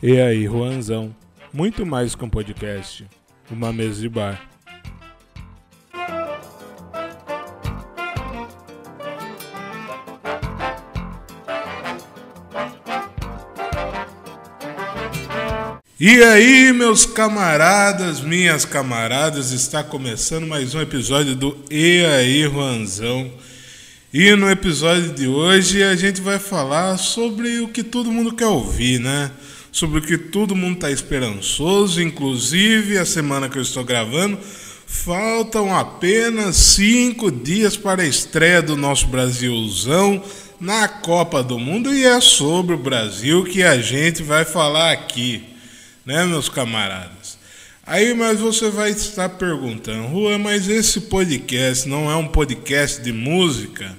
E aí, Juanzão? Muito mais que um podcast, uma mesa de bar. E aí, meus camaradas, minhas camaradas, está começando mais um episódio do E aí, Juanzão. E no episódio de hoje a gente vai falar sobre o que todo mundo quer ouvir, né? Sobre o que todo mundo está esperançoso, inclusive a semana que eu estou gravando, faltam apenas cinco dias para a estreia do nosso Brasilzão na Copa do Mundo e é sobre o Brasil que a gente vai falar aqui né, meus camaradas? Aí, mas você vai estar perguntando, Rua, mas esse podcast não é um podcast de música?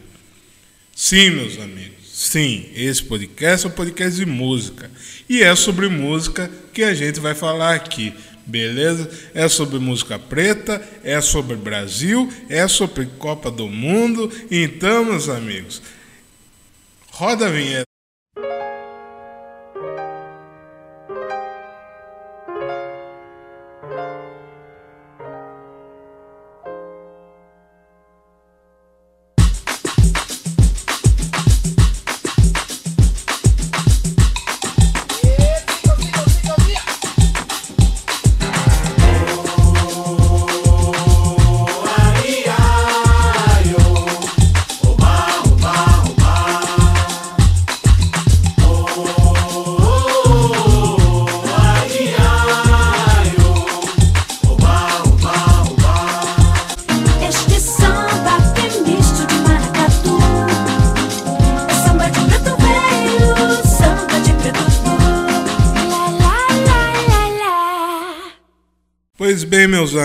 Sim, meus amigos, sim, esse podcast é um podcast de música. E é sobre música que a gente vai falar aqui, beleza? É sobre música preta, é sobre Brasil, é sobre Copa do Mundo. Então, meus amigos, roda a vinheta.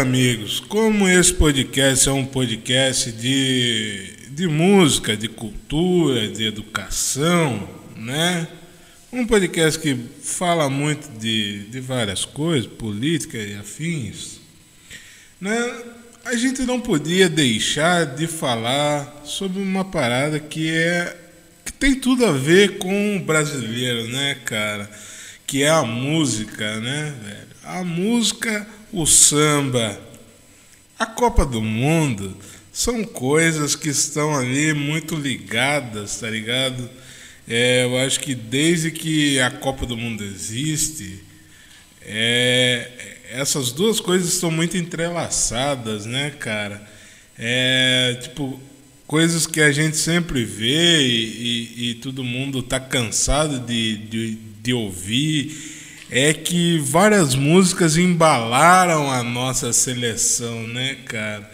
Amigos, como esse podcast é um podcast de, de música, de cultura, de educação, né? Um podcast que fala muito de, de várias coisas, política e afins, né? A gente não podia deixar de falar sobre uma parada que é que tem tudo a ver com o brasileiro, né, cara? Que é a música, né, velho? A música, o samba, a Copa do Mundo são coisas que estão ali muito ligadas, tá ligado? É, eu acho que desde que a Copa do Mundo existe, é, essas duas coisas estão muito entrelaçadas, né, cara? É, tipo, coisas que a gente sempre vê e, e- e todo mundo tá cansado de, de, de ouvir. É que várias músicas embalaram a nossa seleção, né, cara?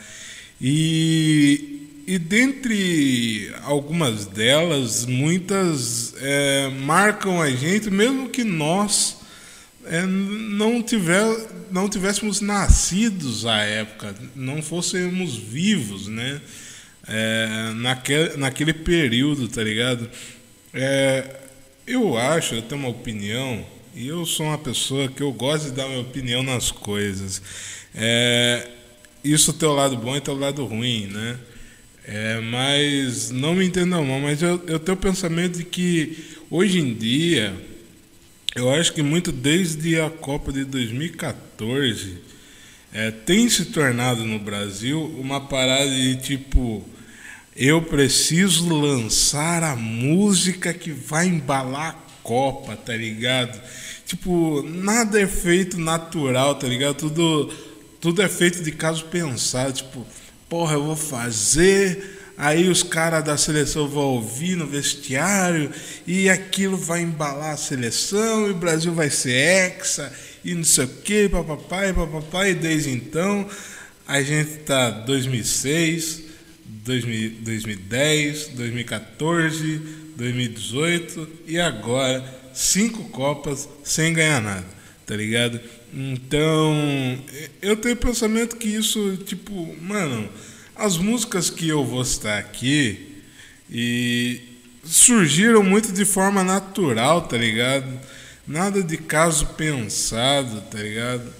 E, e dentre algumas delas, muitas é, marcam a gente, mesmo que nós é, não, tiver, não tivéssemos nascidos à época, não fôssemos vivos, né? É, naquele, naquele período, tá ligado? É, eu acho, eu tenho uma opinião, e eu sou uma pessoa que eu gosto de dar minha opinião nas coisas. É, isso tem o lado bom e tem o lado ruim, né? É, mas não me entendam mal, mas eu, eu tenho o pensamento de que hoje em dia eu acho que muito desde a Copa de 2014 é, tem se tornado no Brasil uma parada de tipo eu preciso lançar a música que vai embalar Copa, tá ligado? Tipo, nada é feito natural, tá ligado? Tudo, tudo é feito de caso pensado, tipo, porra, eu vou fazer, aí os caras da seleção vão ouvir no vestiário e aquilo vai embalar a seleção e o Brasil vai ser hexa e não sei o que, papapá e papapá, e desde então a gente tá 2006, 2000 2010, 2014, 2018 e agora cinco Copas sem ganhar nada, tá ligado? Então, eu tenho pensamento que isso, tipo, mano, as músicas que eu vou citar aqui e surgiram muito de forma natural, tá ligado? Nada de caso pensado, tá ligado?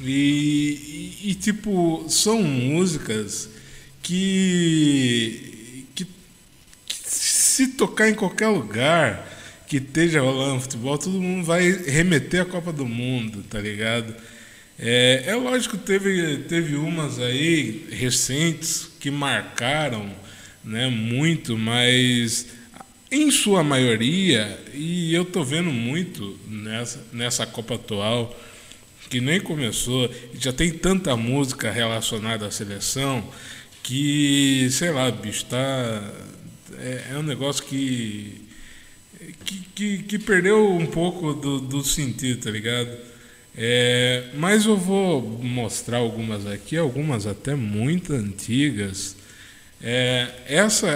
E, e, e, tipo, são músicas que se tocar em qualquer lugar, que esteja rolando futebol, todo mundo vai remeter à Copa do Mundo, tá ligado? É, é lógico teve, teve umas aí recentes que marcaram né, muito, mas em sua maioria, e eu tô vendo muito nessa, nessa Copa atual, que nem começou, já tem tanta música relacionada à seleção que, sei lá, bicho, tá, é, é um negócio que, que, que, que perdeu um pouco do, do sentido, tá ligado? É, mas eu vou mostrar algumas aqui, algumas até muito antigas. É, essa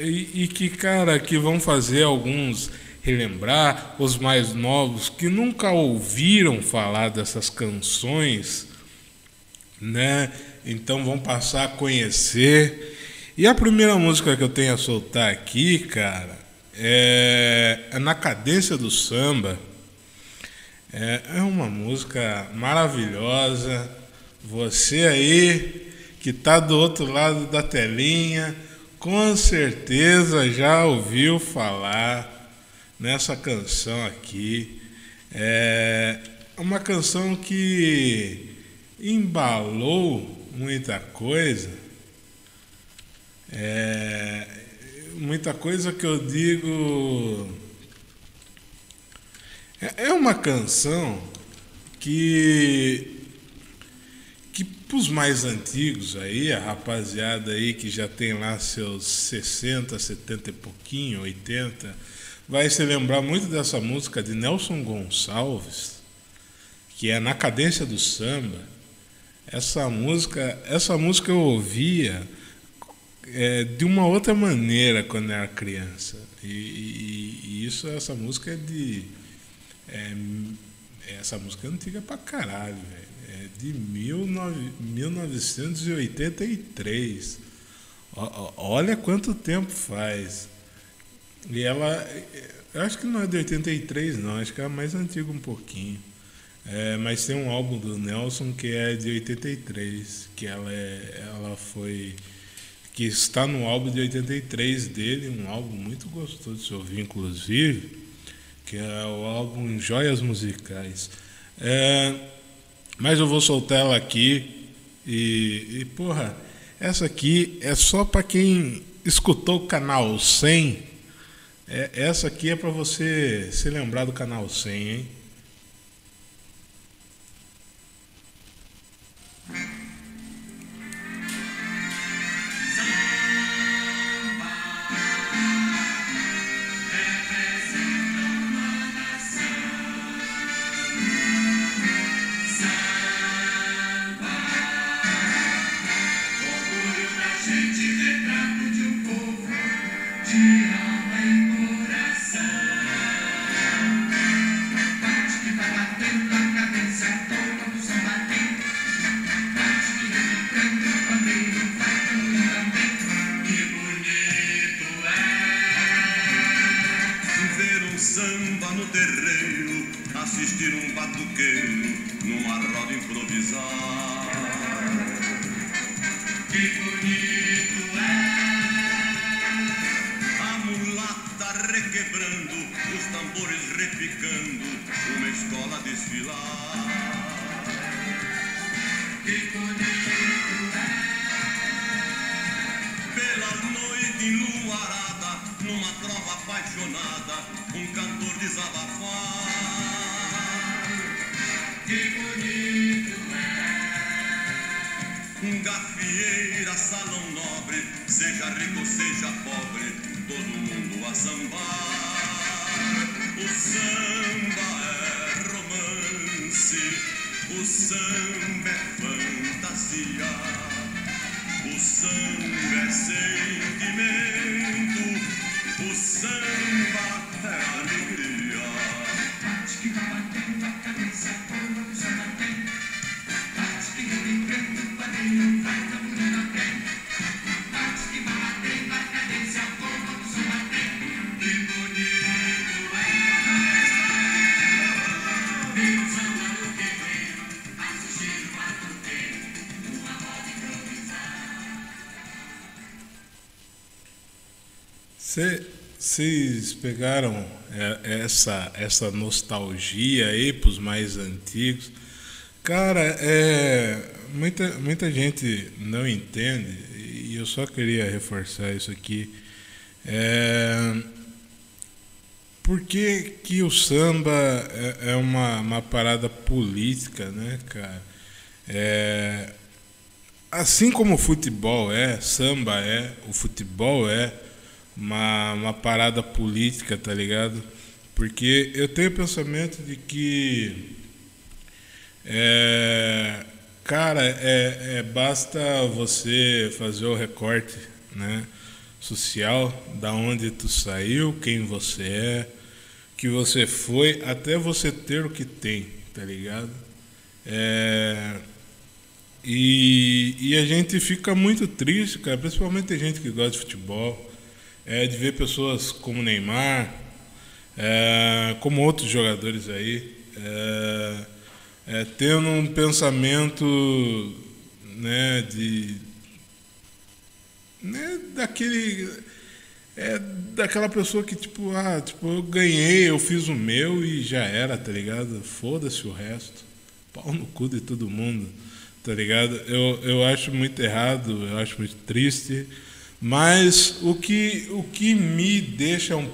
e, e, que, cara, que vão fazer alguns relembrar, os mais novos que nunca ouviram falar dessas canções, né? Então vão passar a conhecer. E a primeira música que eu tenho a soltar aqui, cara, é, é Na Cadência do Samba. É, é uma música maravilhosa. Você aí que está do outro lado da telinha, com certeza já ouviu falar nessa canção aqui. É uma canção que embalou muita coisa. É, muita coisa que eu digo. É, é uma canção que que para os mais antigos aí, a rapaziada aí que já tem lá seus 60, 70 e pouquinho, 80, vai se lembrar muito dessa música de Nelson Gonçalves, que é Na Cadência do Samba. Essa música, essa música eu ouvia é, de uma outra maneira quando era criança. E, e, e isso, essa música é de. É, essa música é antiga pra caralho, velho. É de 19, 1983. O, olha quanto tempo faz. E ela. Eu acho que não é de 83, não. Acho que é mais antiga um pouquinho. É, mas tem um álbum do Nelson que é de 83, que ela, é, ela foi que está no álbum de 83 dele, um álbum muito gostoso de se ouvir, inclusive, que é o álbum Joias Musicais. É, mas eu vou soltar ela aqui e, e porra, essa aqui é só para quem escutou o canal 100. É, essa aqui é para você se lembrar do canal 100, hein? Que bonito é. Pela noite enluarada, numa trova apaixonada, um cantor desabafar. Que bonito é. Um gafieira, salão nobre, seja rico, seja pobre, todo mundo a sambar. O samba o samba é fantasia, o samba é sentimento, o samba é alegria. Bate que vai batendo a cabeça, o samba tem. Bate que rebenquendo, o vai caminhando. Vocês pegaram é, essa, essa nostalgia aí para os mais antigos. Cara, é, muita, muita gente não entende, e eu só queria reforçar isso aqui. É, por que, que o samba é, é uma, uma parada política, né, cara? É, assim como o futebol é, samba é, o futebol é uma, uma parada política, tá ligado? Porque eu tenho o pensamento de que, é, cara, é, é, basta você fazer o recorte né, social, da onde tu saiu, quem você é, que você foi, até você ter o que tem, tá ligado? É, e, e a gente fica muito triste, cara, principalmente a gente que gosta de futebol é, de ver pessoas como Neymar, é, como outros jogadores aí, é, é, tendo um pensamento né, de. Né, daquele. É daquela pessoa que, tipo, ah, tipo, eu ganhei, eu fiz o meu e já era, tá ligado? Foda-se o resto. Pau no cu de todo mundo, tá ligado? Eu, eu acho muito errado, eu acho muito triste. Mas o que, o que me deixa um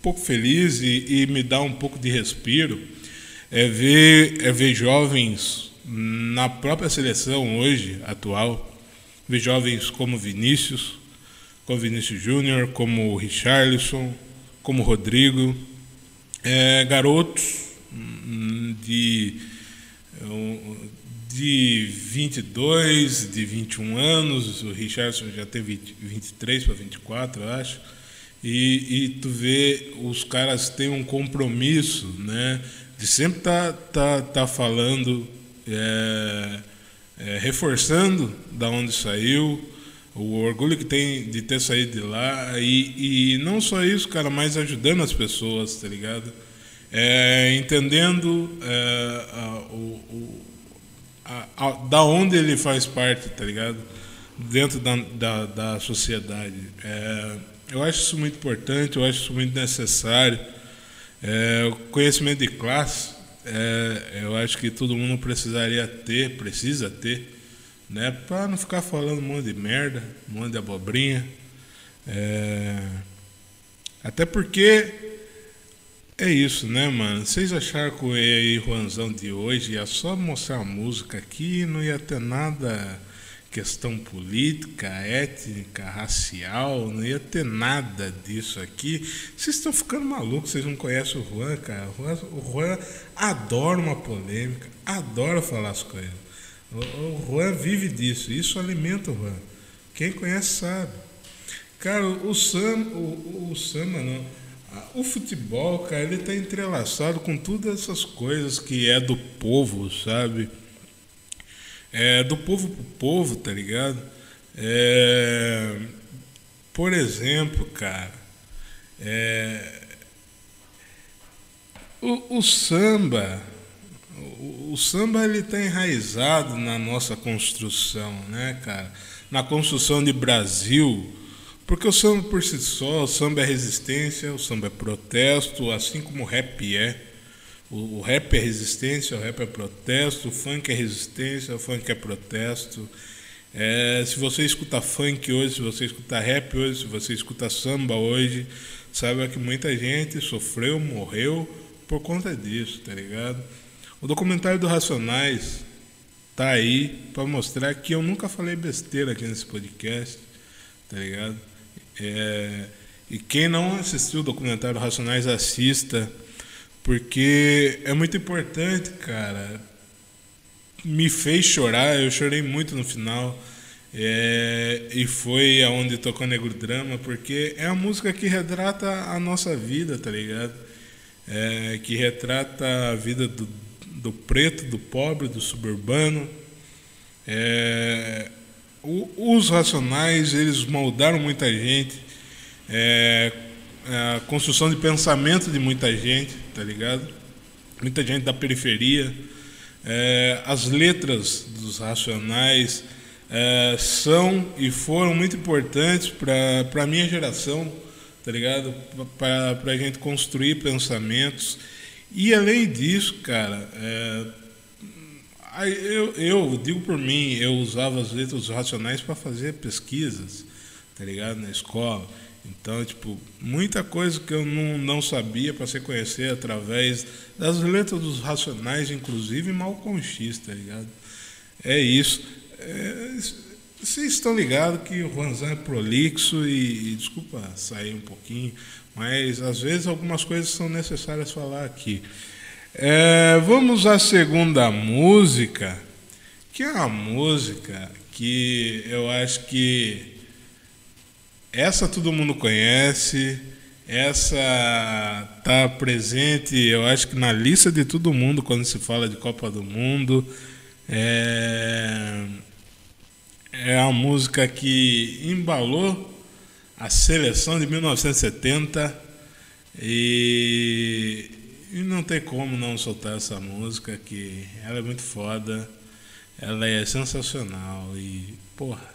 pouco feliz e, e me dá um pouco de respiro é ver, é ver jovens na própria seleção hoje, atual, ver jovens como Vinícius, como Vinícius Júnior, como Richarlison, como Rodrigo, é, garotos hum, de de 22, de 21 anos, o Richardson já tem 20, 23 para 24, eu acho. E, e tu vê, os caras têm um compromisso, né? De sempre tá, tá, tá falando, é, é, reforçando da onde saiu, o orgulho que tem de ter saído de lá. E, e não só isso, cara, mas ajudando as pessoas, tá ligado? É, entendendo é, a, o a, a, da onde ele faz parte, tá ligado? Dentro da, da, da sociedade. É, eu acho isso muito importante, eu acho isso muito necessário. É, o conhecimento de classe, é, eu acho que todo mundo precisaria ter, precisa ter, né? Para não ficar falando um monte de merda, um monte de abobrinha. É, até porque é isso, né, mano? Vocês acharam que o aí, Juanzão de hoje ia só mostrar a música aqui, não ia ter nada questão política, étnica, racial, não ia ter nada disso aqui. Vocês estão ficando malucos, vocês não conhecem o Juan, cara. O Juan, o Juan adora uma polêmica, adora falar as coisas. O, o Juan vive disso, isso alimenta o Juan. Quem conhece sabe. Cara, o Sam, o, o Sama não o futebol, cara, ele está entrelaçado com todas essas coisas que é do povo, sabe? É do povo pro povo, tá ligado? É, por exemplo, cara, é, o, o, samba, o, o samba ele está enraizado na nossa construção, né, cara? Na construção de Brasil, porque o samba por si só, o samba é resistência, o samba é protesto, assim como o rap é. O, o rap é resistência, o rap é protesto, o funk é resistência, o funk é protesto. É, se você escuta funk hoje, se você escuta rap hoje, se você escuta samba hoje, saiba que muita gente sofreu, morreu por conta disso, tá ligado? O documentário do Racionais tá aí para mostrar que eu nunca falei besteira aqui nesse podcast, tá ligado? É, e quem não assistiu o documentário Racionais, assista, porque é muito importante, cara. Me fez chorar, eu chorei muito no final. É, e foi aonde tocou Negro Drama, porque é a música que retrata a nossa vida, tá ligado? É, que retrata a vida do, do preto, do pobre, do suburbano. É, os racionais, eles moldaram muita gente, é, a construção de pensamento de muita gente, tá ligado? Muita gente da periferia. É, as letras dos racionais é, são e foram muito importantes para a minha geração, tá ligado? Para a gente construir pensamentos. E além disso, cara, é, eu, eu digo por mim, eu usava as letras racionais para fazer pesquisas, tá ligado? Na escola. Então, tipo, muita coisa que eu não, não sabia para se conhecer através das letras dos racionais, inclusive Malcolm X, tá ligado? É isso. É, vocês estão ligados que o Juanzão é prolixo e, e, desculpa sair um pouquinho, mas às vezes algumas coisas são necessárias falar aqui. É, vamos à segunda música, que é uma música que eu acho que essa todo mundo conhece, essa está presente, eu acho que na lista de todo mundo quando se fala de Copa do Mundo. É, é a música que embalou a seleção de 1970 e, e não tem como não soltar essa música que ela é muito foda, ela é sensacional e porra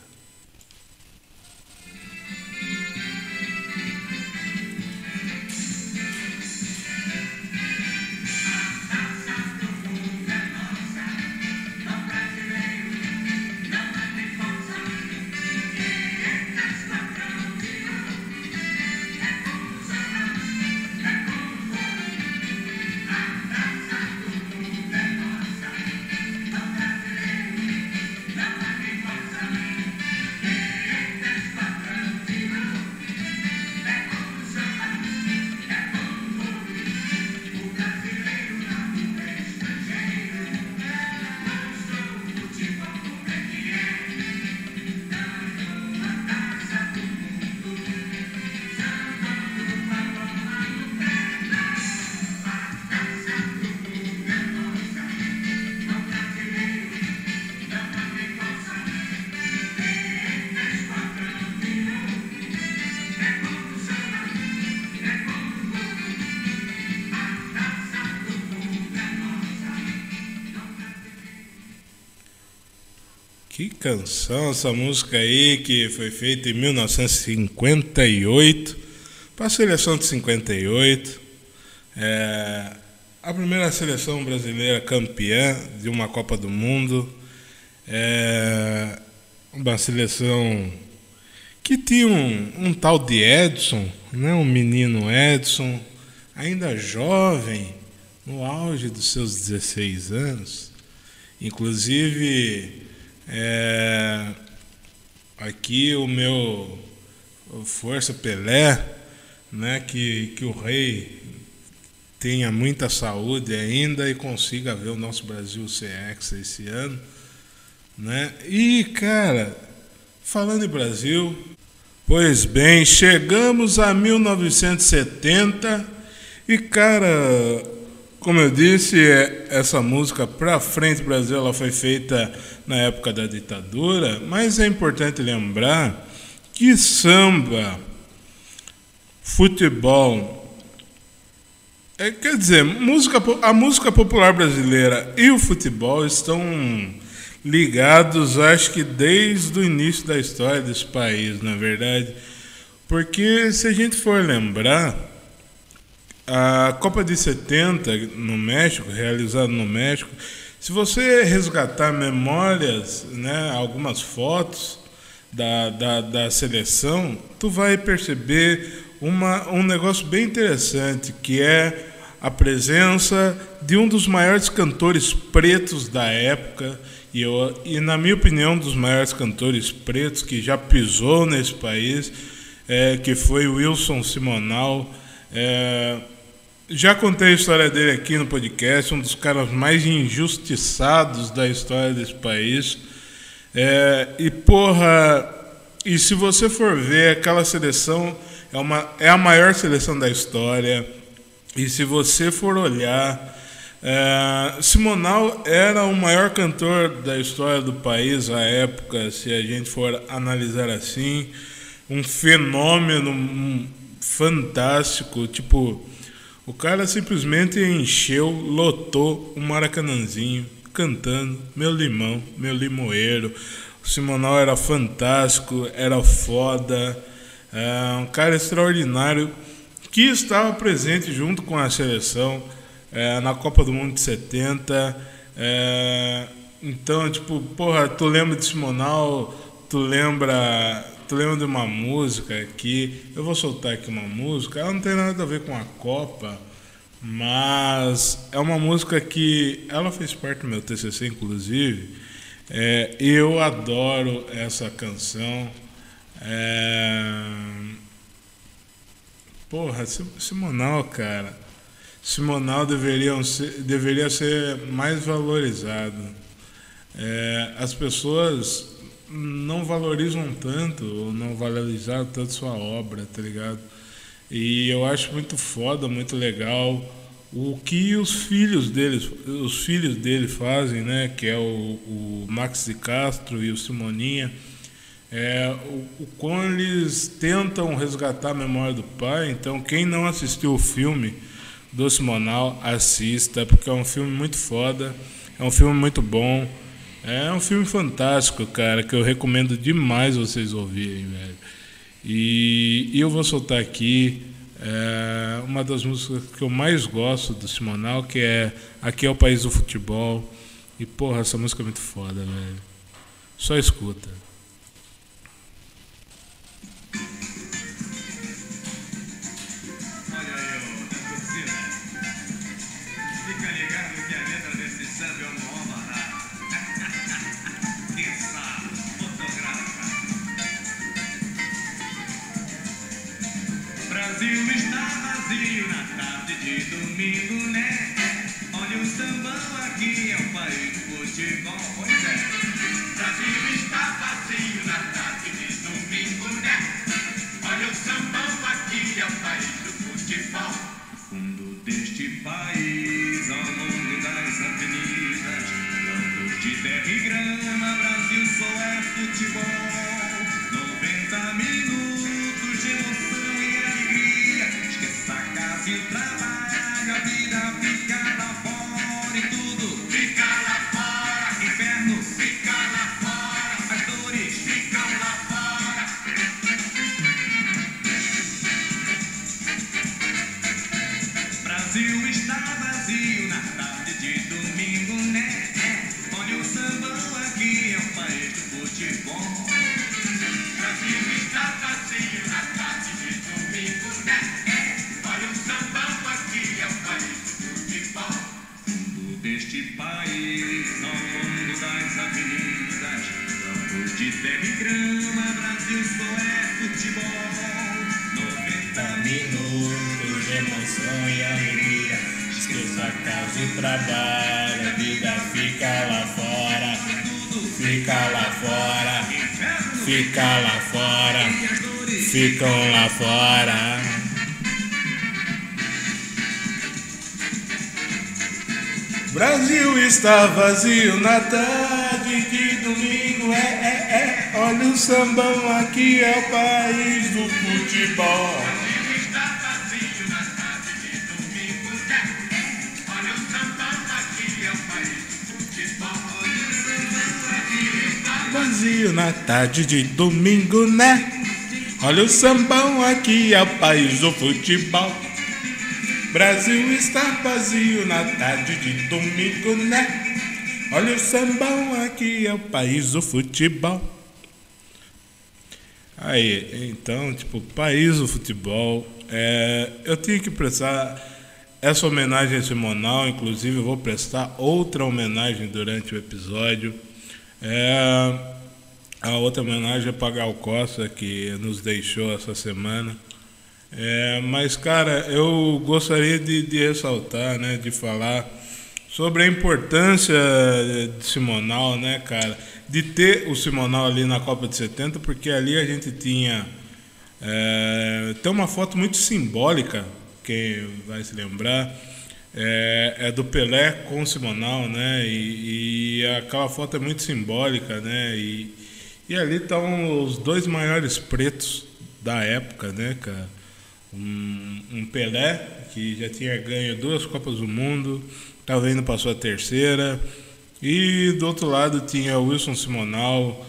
Que canção, essa música aí que foi feita em 1958, para a seleção de 58. É, a primeira seleção brasileira campeã de uma Copa do Mundo. É, uma seleção que tinha um, um tal de Edson, né, um menino Edson, ainda jovem, no auge dos seus 16 anos. Inclusive é, aqui o meu Força Pelé, né, que, que o rei tenha muita saúde ainda e consiga ver o nosso Brasil ser hexa esse ano. Né? E, cara, falando em Brasil, pois bem, chegamos a 1970 e, cara, como eu disse, é, essa música Pra Frente Brasil ela foi feita na época da ditadura, mas é importante lembrar que samba, futebol, é, quer dizer, música, a música popular brasileira e o futebol estão ligados, acho que desde o início da história desse país, na é verdade. Porque se a gente for lembrar, a Copa de 70 no México, realizada no México, se você resgatar memórias, né, algumas fotos da, da, da seleção, tu vai perceber uma, um negócio bem interessante, que é a presença de um dos maiores cantores pretos da época, e, eu, e na minha opinião, um dos maiores cantores pretos que já pisou nesse país, é, que foi Wilson Simonal. É, já contei a história dele aqui no podcast, um dos caras mais injustiçados da história desse país. É, e porra, e se você for ver, aquela seleção é, uma, é a maior seleção da história. E se você for olhar, é, Simonal era o maior cantor da história do país à época, se a gente for analisar assim. Um fenômeno fantástico, tipo o cara simplesmente encheu, lotou o Maracanãzinho, cantando Meu Limão, Meu Limoeiro. O Simonal era fantástico, era foda. É um cara extraordinário que estava presente junto com a seleção é, na Copa do Mundo de 70. É, então, tipo, porra, tu lembra de Simonal, tu lembra, tu lembra de uma música aqui. Eu vou soltar aqui uma música, ela não tem nada a ver com a Copa, mas é uma música que ela fez parte do meu TCC, inclusive. É, eu adoro essa canção. É... Porra, Simonal, cara. Simonal deveria ser, deveria ser mais valorizado. É, as pessoas não valorizam tanto, ou não valorizaram tanto sua obra, tá ligado? E eu acho muito foda, muito legal o que os filhos deles, os filhos dele fazem, né? Que é o, o Max de Castro e o Simoninha. É, o, o como eles tentam resgatar a memória do pai. Então, quem não assistiu o filme do Simonal, assista, porque é um filme muito foda, é um filme muito bom, é um filme fantástico, cara, que eu recomendo demais vocês ouvirem, velho. E, e eu vou soltar aqui é, uma das músicas que eu mais gosto do Simonal, que é Aqui é o País do Futebol. E porra, essa música é muito foda, velho. Só escuta. Brasil está vazio na tarde de domingo, né? Olha o sambão aqui, é o país do futebol, pois é. Brasil está vazio na tarde de domingo, né? Olha o sambão aqui, é o país do futebol. No fundo deste país, ao longo das avenidas, campos de terra e grama, Brasil só é futebol. 90 minutos de emoção a ficam lá fora. Brasil está vazio na tarde de domingo, é, é, é. Olha o sambão aqui, é o país do futebol. vazio na tarde de domingo, né? Olha o sambão aqui, é o país do futebol. Brasil está vazio na tarde de domingo, né? Olha o sambão aqui, é o país do futebol. Aí, então, tipo, país do futebol. É, eu tinha que prestar essa homenagem a Simonal, inclusive eu vou prestar outra homenagem durante o episódio. É, a outra homenagem é para Gal Costa, que nos deixou essa semana. É, mas, cara, eu gostaria de, de ressaltar, né, de falar sobre a importância de Simonal, né, cara, de ter o Simonal ali na Copa de 70, porque ali a gente tinha. É, tem uma foto muito simbólica, quem vai se lembrar, é, é do Pelé com o Simonal, né, e, e aquela foto é muito simbólica, né, e, e ali estão os dois maiores pretos da época, né, cara um, um Pelé, que já tinha ganho duas Copas do Mundo, estava indo para sua terceira. E do outro lado tinha o Wilson Simonal,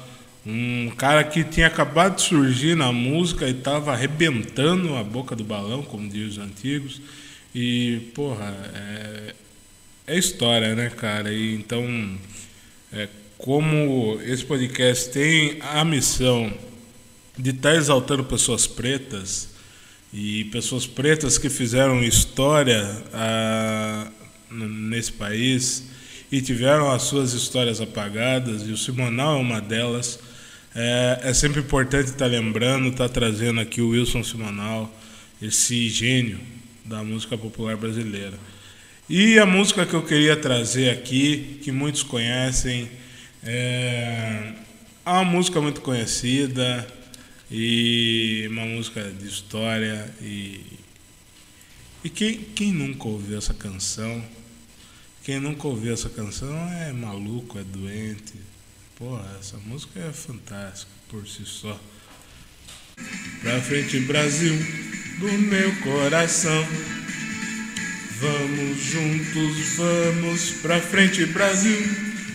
Um cara que tinha acabado de surgir na música e estava arrebentando a boca do balão, como dizem os antigos. E, porra, é, é história, né, cara? E então, é, como esse podcast tem a missão de estar exaltando pessoas pretas e pessoas pretas que fizeram história ah, nesse país e tiveram as suas histórias apagadas, e o Simonal é uma delas. É, é sempre importante estar lembrando, estar trazendo aqui o Wilson Simonal, esse gênio da música popular brasileira. E a música que eu queria trazer aqui, que muitos conhecem, é é uma música muito conhecida e uma música de história e, e quem, quem nunca ouviu essa canção? Quem nunca ouviu essa canção é maluco, é doente. Porra, essa música é fantástica por si só. Pra frente, Brasil, do meu coração. Vamos juntos, vamos pra frente, Brasil.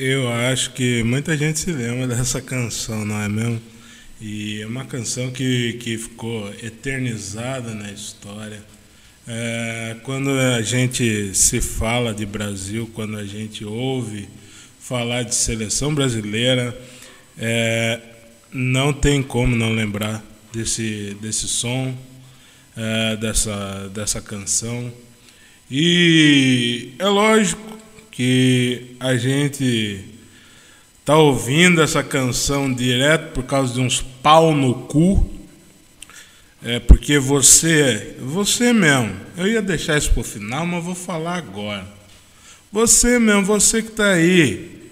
Eu acho que muita gente se lembra dessa canção, não é mesmo? E é uma canção que, que ficou eternizada na história. É, quando a gente se fala de Brasil, quando a gente ouve falar de seleção brasileira, é, não tem como não lembrar desse, desse som, é, dessa, dessa canção. E é lógico que a gente tá ouvindo essa canção direto por causa de uns pau no cu. É porque você, você mesmo, eu ia deixar isso pro final, mas vou falar agora. Você mesmo, você que tá aí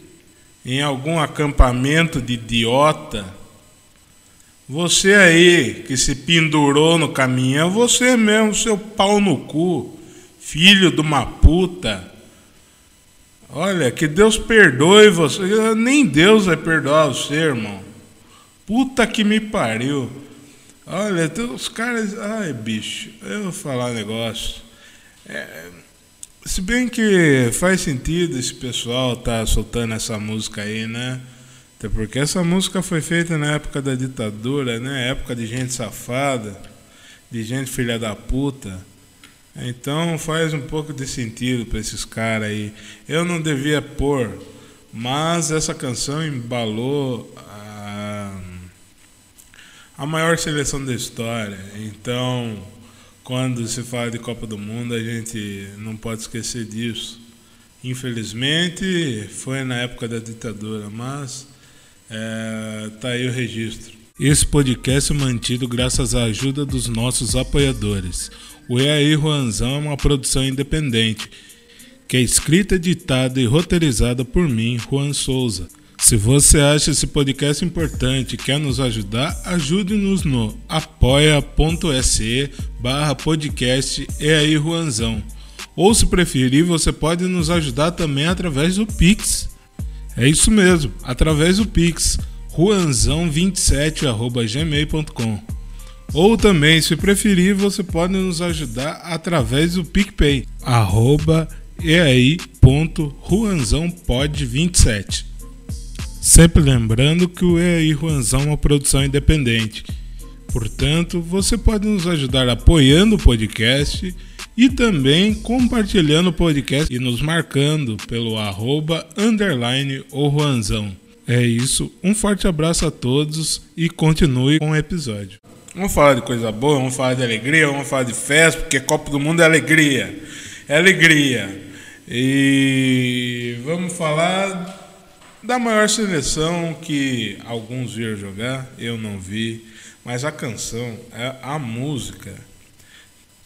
em algum acampamento de idiota, você aí que se pendurou no caminhão, você mesmo, seu pau no cu, filho de uma puta. Olha, que Deus perdoe você. Nem Deus vai perdoar você, irmão. Puta que me pariu. Olha, os caras. Ai, bicho, eu vou falar um negócio. É, se bem que faz sentido esse pessoal tá soltando essa música aí, né? Até porque essa música foi feita na época da ditadura, né? Época de gente safada, de gente filha da puta. Então faz um pouco de sentido para esses caras aí. Eu não devia pôr, mas essa canção embalou a, a maior seleção da história. Então, quando se fala de Copa do Mundo, a gente não pode esquecer disso. Infelizmente, foi na época da ditadura, mas é, tá aí o registro. Esse podcast é mantido graças à ajuda dos nossos apoiadores. O EAI Juanzão é uma produção independente, que é escrita, editada e roteirizada por mim, Juan Souza. Se você acha esse podcast importante e quer nos ajudar, ajude-nos no apoia.se barra podcast EAI Juanzão. Ou se preferir, você pode nos ajudar também através do Pix. É isso mesmo, através do Pix, ruanzão27.gmail.com. Ou também, se preferir, você pode nos ajudar através do PicPay, arroba eai.ruanzãopod27. Sempre lembrando que o EAI Ruanzão é uma produção independente. Portanto, você pode nos ajudar apoiando o podcast e também compartilhando o podcast e nos marcando pelo arroba underline o Ruanzão. É isso, um forte abraço a todos e continue com o episódio. Vamos falar de coisa boa, vamos falar de alegria, vamos falar de festa, porque Copa do Mundo é alegria. É alegria. E vamos falar da maior seleção que alguns viram jogar, eu não vi, mas a canção, a, a música,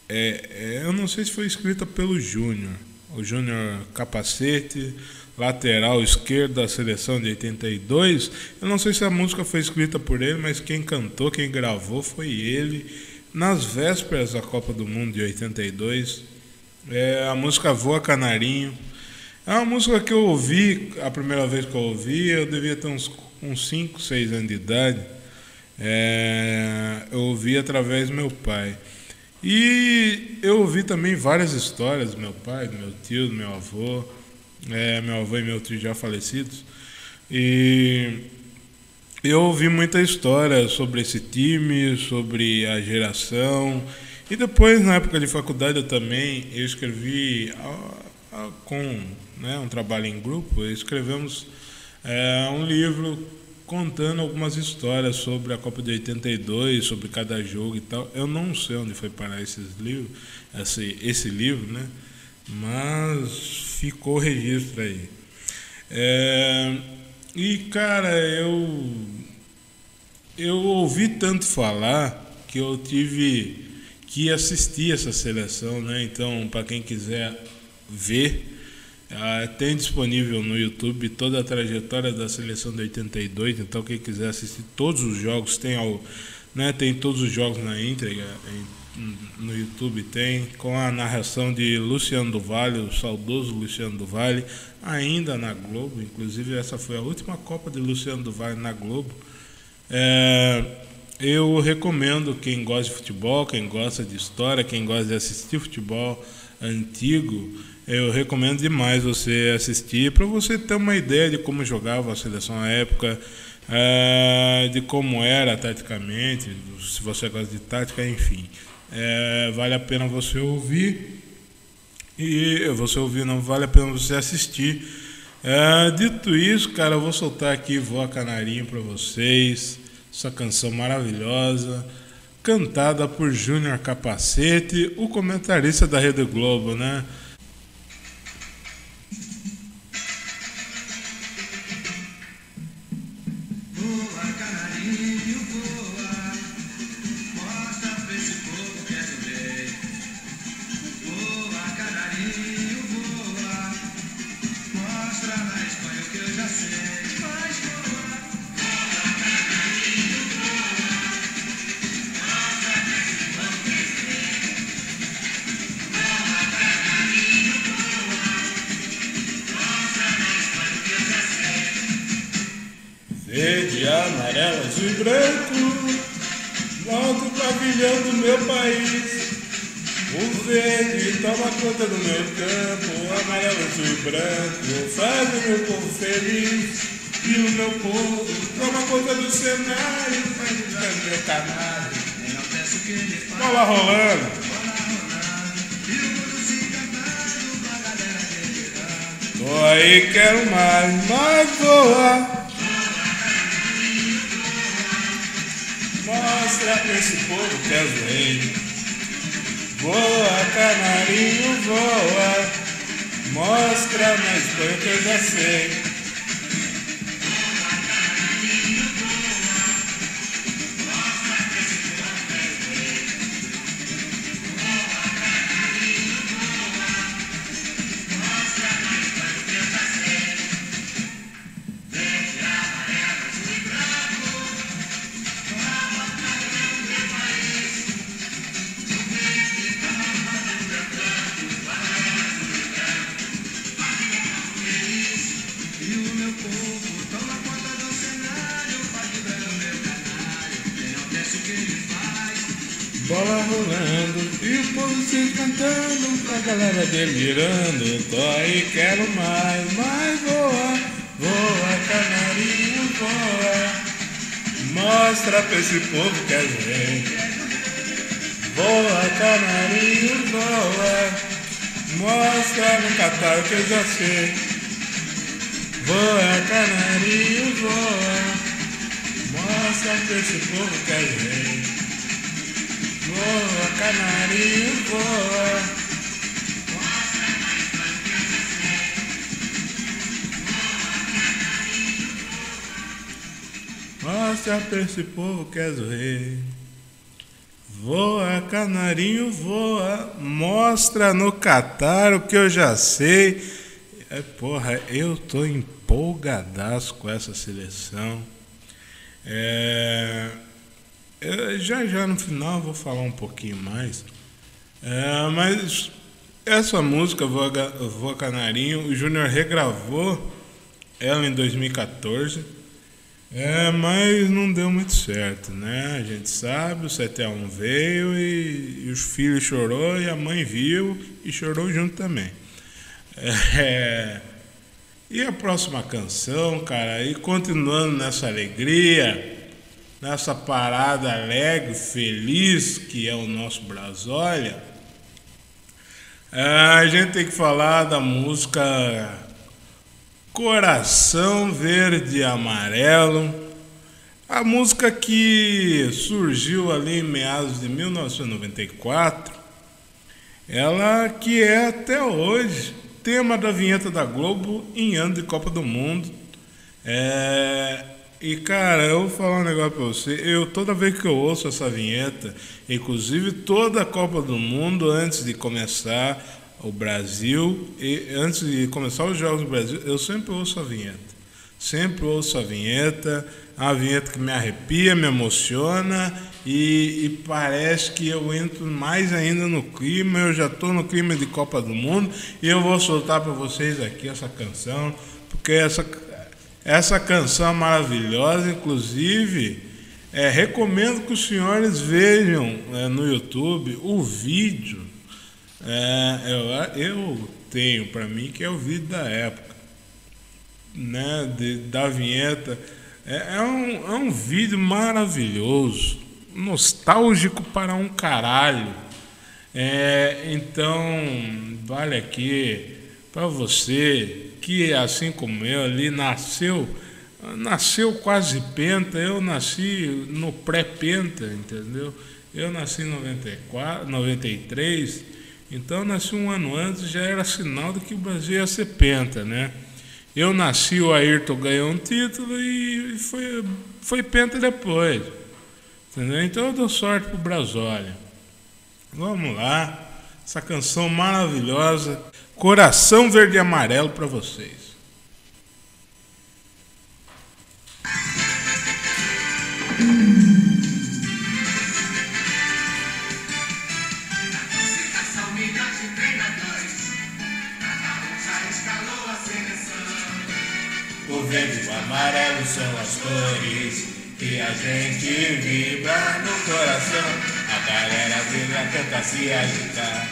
é, é, eu não sei se foi escrita pelo Júnior, o Júnior Capacete, lateral esquerdo da seleção de 82. Eu não sei se a música foi escrita por ele, mas quem cantou, quem gravou foi ele nas vésperas da Copa do Mundo de 82. É, a música Voa Canarinho. É uma música que eu ouvi, a primeira vez que eu ouvi, eu devia ter uns 5, 6 anos de idade. É, eu ouvi através do meu pai. E eu ouvi também várias histórias do meu pai, do meu tio, do meu avô, é, meu avô e meu tio já falecidos. E eu ouvi muita história sobre esse time, sobre a geração. E depois, na época de faculdade, eu também eu escrevi ah, ah, com né, um trabalho em grupo, escrevemos é, um livro contando algumas histórias sobre a Copa de 82, sobre cada jogo e tal. Eu não sei onde foi parar esses livros, esse, esse livro, né? Mas ficou registro aí. É, e cara, eu eu ouvi tanto falar que eu tive que assistir essa seleção, né? Então, para quem quiser ver, ah, tem disponível no YouTube toda a trajetória da seleção de 82. Então, quem quiser assistir todos os jogos, tem, ao, né, tem todos os jogos na íntegra no YouTube. Tem com a narração de Luciano do Vale, o saudoso Luciano do Vale, ainda na Globo. Inclusive, essa foi a última Copa de Luciano do Vale na Globo. É, eu recomendo quem gosta de futebol, quem gosta de história, quem gosta de assistir futebol antigo eu recomendo demais você assistir para você ter uma ideia de como jogava a seleção na época, é, de como era taticamente, se você gosta de tática, enfim. É, vale a pena você ouvir e você ouvir não vale a pena você assistir. É, dito isso, cara, eu vou soltar aqui Voa Canarinho para vocês, essa canção maravilhosa, cantada por Júnior Capacete, o comentarista da Rede Globo, né? Azul e branco, volta o pavilhão do meu país. O verde toma conta do meu campo, o amarelo, e branco faz o meu povo feliz. E o meu povo toma conta do cenário, faz o meu canário. Bola rolando. Tô aí, quero mais, mais voar. Mostra pra esse povo que és rei. Voa, canarinho, voa. Mostra na Espanha que eu já sei. Delirando. Tô aí, quero mais, mais voa, voa, canarinho, voa. Mostra pra esse povo que é gente. Voa, canarinho, voa. Mostra no catarro que eu já sei. Voa, canarinho, voa. Mostra pra esse povo que é gente. Voa, canarinho, voa. Pra esse povo que és o rei. Voa, canarinho, voa. Mostra no catar o que eu já sei. É, porra, eu tô empolgadaço com essa seleção. É, eu- já já no final vou falar um pouquinho mais. É, mas essa música, Voa, Voa Canarinho, o Júnior regravou ela em 2014. É, mas não deu muito certo, né? A gente sabe, o 7x1 veio e, e os filhos chorou e a mãe viu e chorou junto também. É, e a próxima canção, cara, e continuando nessa alegria, nessa parada alegre, feliz que é o nosso Brasólia, é, a gente tem que falar da música Coração Verde e Amarelo, a música que surgiu ali em meados de 1994, ela que é até hoje tema da vinheta da Globo em ano de Copa do Mundo. É, e cara, eu vou falar um negócio pra você. Eu toda vez que eu ouço essa vinheta, inclusive toda a Copa do Mundo antes de começar o Brasil e antes de começar os jogos do Brasil, eu sempre ouço a vinheta. Sempre ouço a vinheta, é uma vinheta que me arrepia, me emociona e, e parece que eu entro mais ainda no clima. Eu já estou no clima de Copa do Mundo e eu vou soltar para vocês aqui essa canção, porque essa, essa canção maravilhosa, inclusive. é, recomendo que os senhores vejam é, no YouTube o vídeo. É, eu, eu tenho para mim que é o vídeo da época né, de- da vinheta. É, é um, é um vídeo maravilhoso, nostálgico para um caralho. É, então, vale aqui para você que, assim como eu, ali nasceu, nasceu quase penta, eu nasci no pré-penta, entendeu? Eu nasci em 94, 93, então nasci um ano antes, já era sinal de que o Brasil ia ser penta, né? Eu nasci, o Ayrton ganhou um título e foi, foi penta depois. Entendeu? Então eu dou sorte pro Brasólia. Vamos lá. Essa canção maravilhosa. Coração Verde e Amarelo para vocês. Verde o amarelo são as cores que a gente vibra no coração. A galera vibra, canta, se agita.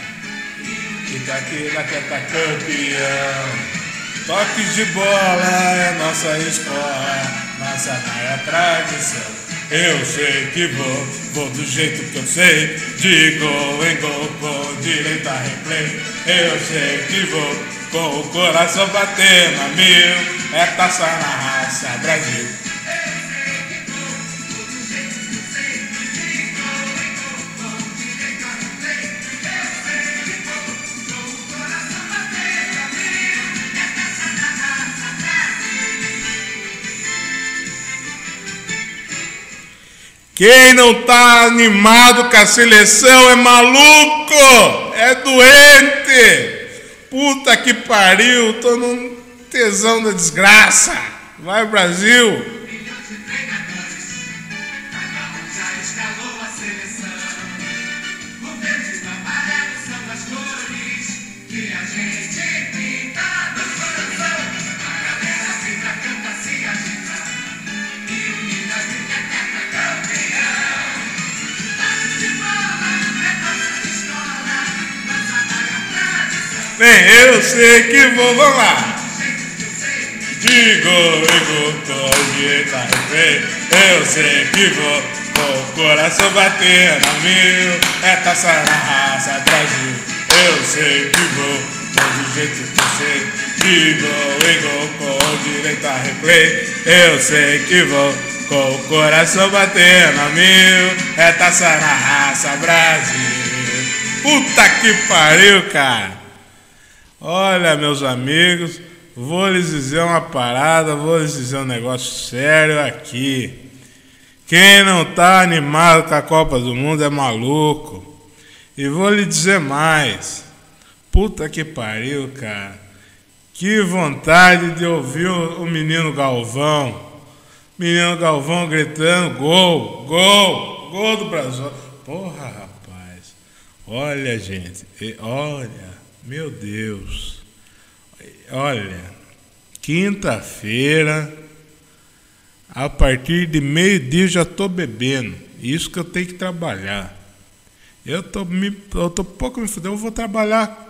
E daquela canta campeão. Toques de bola é nossa escola, nossa maior tradição. Eu sei que vou, vou do jeito que eu sei, de gol em gol, com direito a replay. Eu sei que vou, com o coração batendo a mil, é taça na raça, Brasil. Quem não tá animado com a seleção é maluco, é doente. Puta que pariu, tô num tesão da desgraça. Vai Brasil. Nem eu sei que vou, vamos lá. Digo, digo, refém. Eu sei que vou, o coração batendo a mil. É taça na raça, Brasil. Eu sei que vou, do jeito que sei. Digo, digo, com direito a replay. Eu sei que vou, com o coração batendo a mil. É taça na raça, Brasil. Puta que pariu, cara. Olha, meus amigos, vou lhes dizer uma parada, vou lhes dizer um negócio sério aqui. Quem não tá animado com a Copa do Mundo é maluco. E vou lhe dizer mais. Puta que pariu, cara. Que vontade de ouvir o, menino Galvão. Menino Galvão gritando: gol, gol, gol do Brasil. Porra, rapaz. Olha, gente, olha, meu Deus. Olha, quinta-feira, a partir de meio-dia já tô bebendo. Isso que eu tenho que trabalhar. Eu tô, me, eu tô pouco me fudendo, eu vou trabalhar.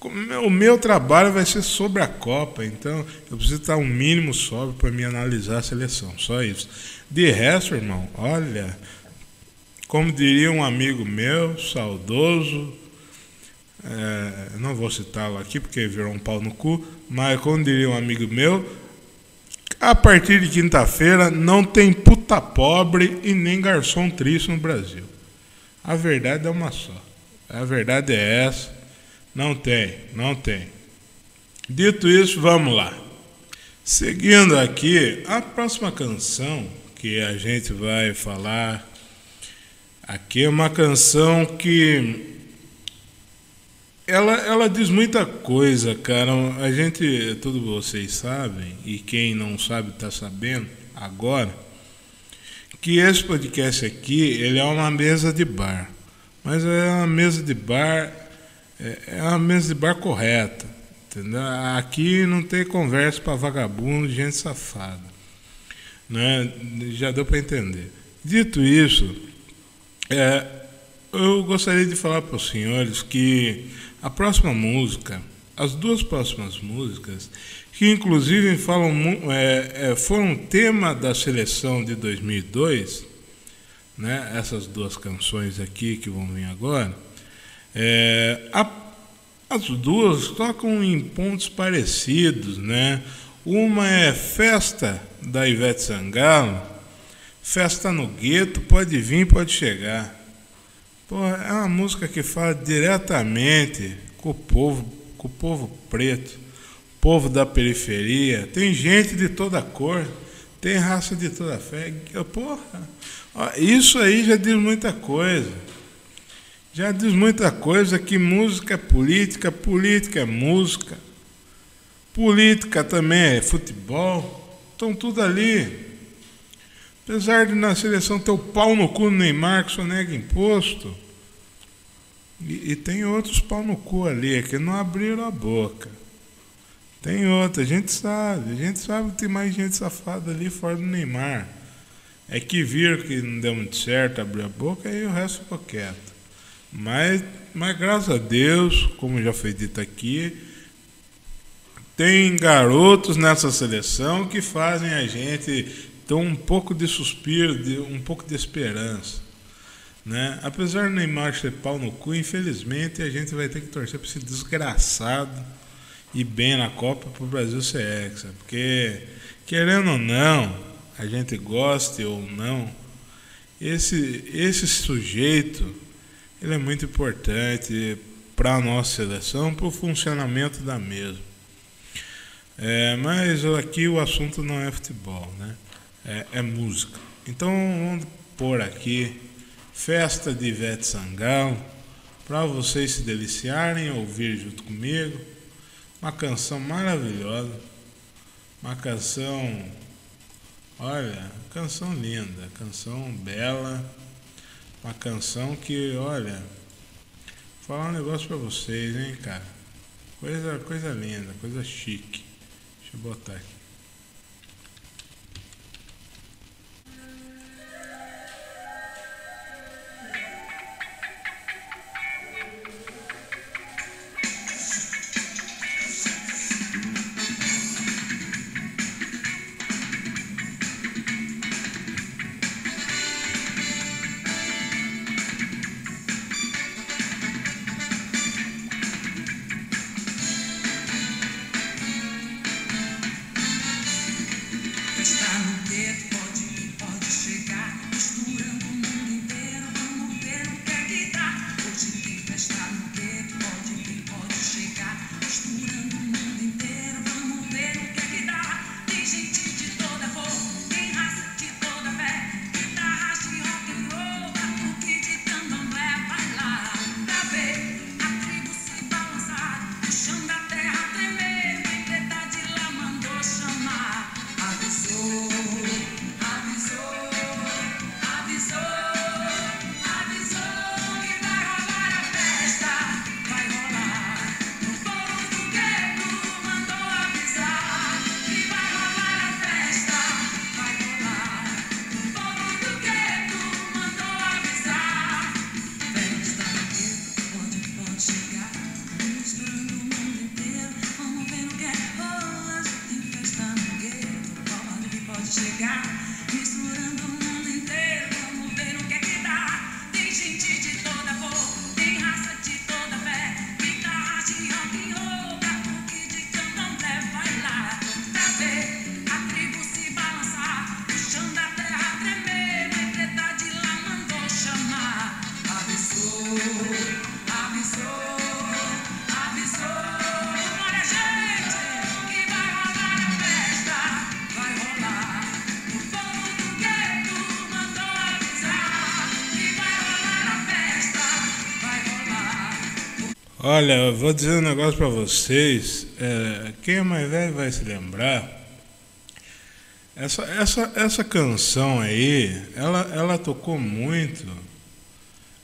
O meu- O meu trabalho vai ser sobre a Copa, então eu preciso estar um mínimo sóbrio para me analisar a seleção, só isso. De resto, irmão, olha, como diria um amigo meu, saudoso, é, não vou citá-lo aqui porque virou um pau no cu, mas como diria um amigo meu, a partir de quinta-feira não tem puta pobre e nem garçom triste no Brasil. A verdade é uma só. A verdade é essa. Não tem, não tem. Dito isso, vamos lá. Seguindo aqui, a próxima canção que a gente vai falar aqui é uma canção que ela, ela diz muita coisa, cara. A gente, todos vocês sabem, e quem não sabe está sabendo agora, que esse podcast aqui, ele é uma mesa de bar. Mas é uma mesa de bar, é é uma mesa de bar correta. Entendeu? Aqui não tem conversa para vagabundo, gente safada. Né? Já deu para entender. Dito isso, é, eu gostaria de falar para os senhores que a próxima música, as duas próximas músicas, que inclusive falam, é, é, foram tema da seleção de 2002, né, essas duas canções aqui que vão vir agora, é, a- as duas tocam em pontos parecidos, né? Uma é Festa da Ivete Sangalo, Festa no Gueto, pode vir, pode chegar. Pô, é uma música que fala diretamente com o povo, com o povo preto, povo da periferia. Tem gente de toda cor, tem raça de toda fé. Porra, isso aí já diz muita coisa. Já diz muita coisa que música é política, política é música. Política também é futebol. Estão tudo ali. Apesar de na seleção ter o pau no cu no Neymar que só nega imposto. E, e tem outros pau no cu ali que não abriram a boca. Tem outra, a gente sabe. A gente sabe que tem mais gente safada ali fora do Neymar. É que viram que não deu muito certo, abriu a boca e o resto ficou quieto. Mas, mas graças a Deus, como já foi dito aqui, tem garotos nessa seleção que fazem a gente ter um pouco de suspiro, de, um pouco de esperança. Né? Apesar do Neymar ser pau no cu, infelizmente a gente vai ter que torcer para esse desgraçado ir bem na Copa para o Brasil ser hexa. Porque, querendo ou não, a gente goste ou não, esse, esse sujeito ele é muito importante para a nossa seleção, para o funcionamento da mesma. É, mas aqui o assunto não é futebol, né? É, é música. Então vamos pôr aqui Festa de Ivete Sangalo para vocês se deliciarem, ouvir junto comigo. Uma canção maravilhosa, uma canção, olha, canção linda, canção bela, uma canção que, olha, vou falar um negócio para vocês, hein, cara. Coisa, coisa linda, coisa chique. Deixa eu botar aqui. Olha, eu vou dizer um negócio pra vocês. é, quem é mais velho vai se lembrar. Essa, essa, essa canção aí, ela, ela tocou muito.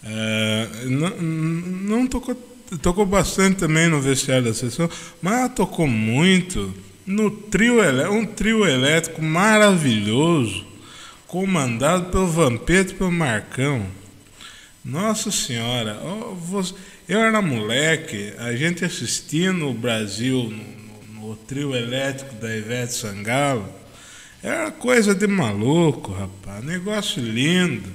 é, não, não tocou, tocou bastante também no vestiário da sessão, mas ela tocou muito no trio, um trio elétrico maravilhoso, comandado pelo Vampeta e pelo Marcão. Nossa senhora, ó, você- eu era moleque, a gente assistindo o Brasil no, no- no trio elétrico da Ivete Sangalo, era coisa de maluco, rapaz, negócio lindo.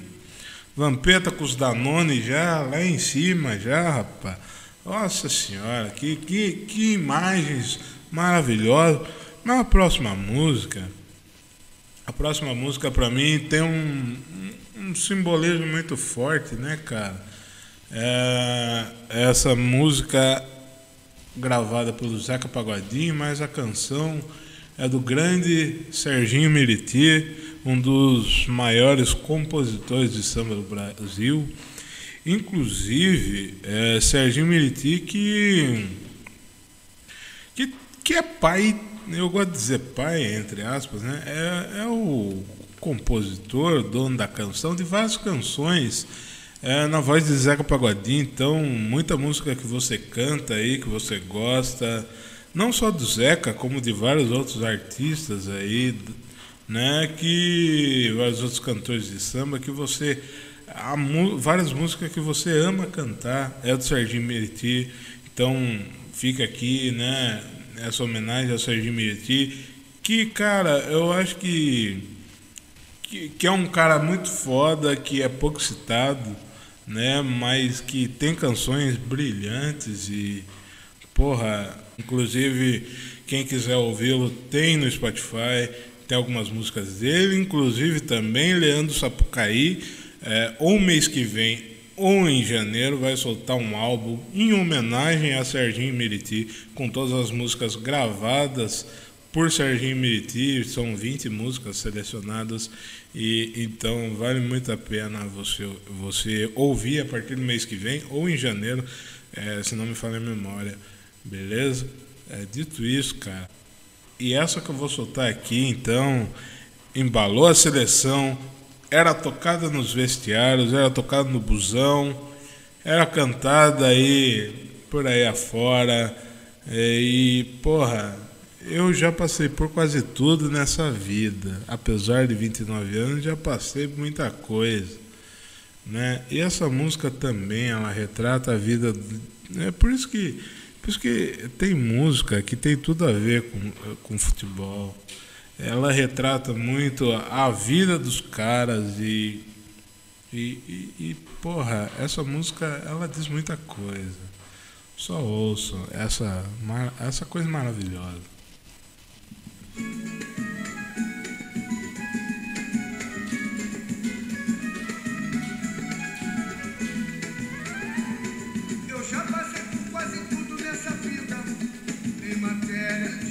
Vampeta com os Danone já lá em cima, já, rapaz. Nossa senhora, que, que, que imagens maravilhosas. Mas a próxima música, a próxima música pra mim tem um, um, um simbolismo muito forte, né, cara? É, essa música gravada pelo Zeca Pagodinho, mas a canção é do grande Serginho Meriti, um dos maiores compositores de samba do Brasil. Inclusive, é, Serginho Meriti que, que, que é pai, eu gosto de dizer pai, entre aspas, né? É, é o compositor, dono da canção, de várias canções é, na voz de Zeca Pagodinho. Então, muita música que você canta aí, que você gosta, não só do Zeca, como de vários outros artistas aí, né? Que vários outros cantores de samba que você há várias músicas que você ama cantar é do Serginho Meriti. Então fica aqui, né, essa homenagem ao Serginho Meriti, que cara, eu acho que, que que é um cara muito foda, que é pouco citado, né, mas que tem canções brilhantes e porra, inclusive quem quiser ouvi-lo tem no Spotify, tem algumas músicas dele, inclusive também Leandro Sapucaí, é, ou mês que vem ou em janeiro vai soltar um álbum em homenagem a Serginho Meriti, com todas as músicas gravadas por Serginho Meriti, são 20 músicas selecionadas e então vale muito a pena você, você ouvir a partir do mês que vem ou em janeiro, é, se não me falha a memória, beleza? É, dito isso, cara, e essa que eu vou soltar aqui, então, embalou a seleção, era tocada nos vestiários, era tocada no busão, era cantada aí por aí afora. é, E, porra, eu já passei por quase tudo nessa vida. Apesar de 29 anos, já passei por muita coisa. Né? E essa música também, ela retrata a vida. É por isso que, por isso que tem música que tem tudo a ver com, com futebol. Ela retrata muito a, vida dos caras e, e, e, e, porra, essa música ela diz muita coisa. Só ouçam essa, essa coisa maravilhosa. Eu já passei por quase tudo nessa vida. Em matéria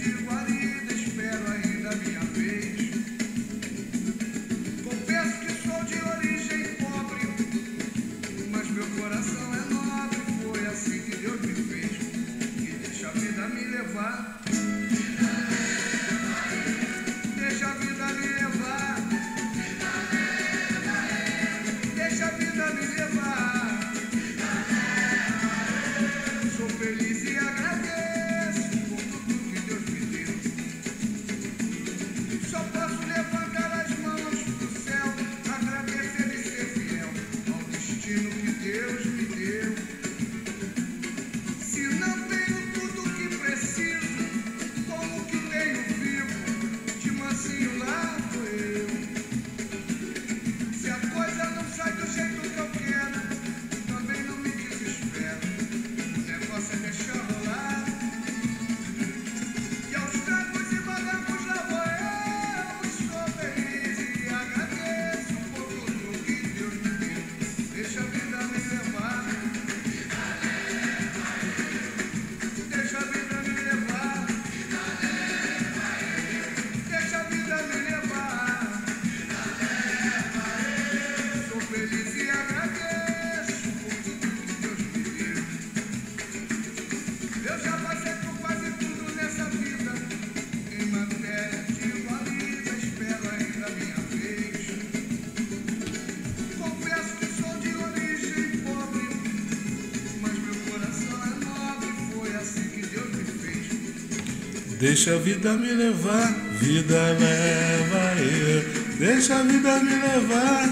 Deixa a vida me levar, vida leva eu. Deixa a vida me levar,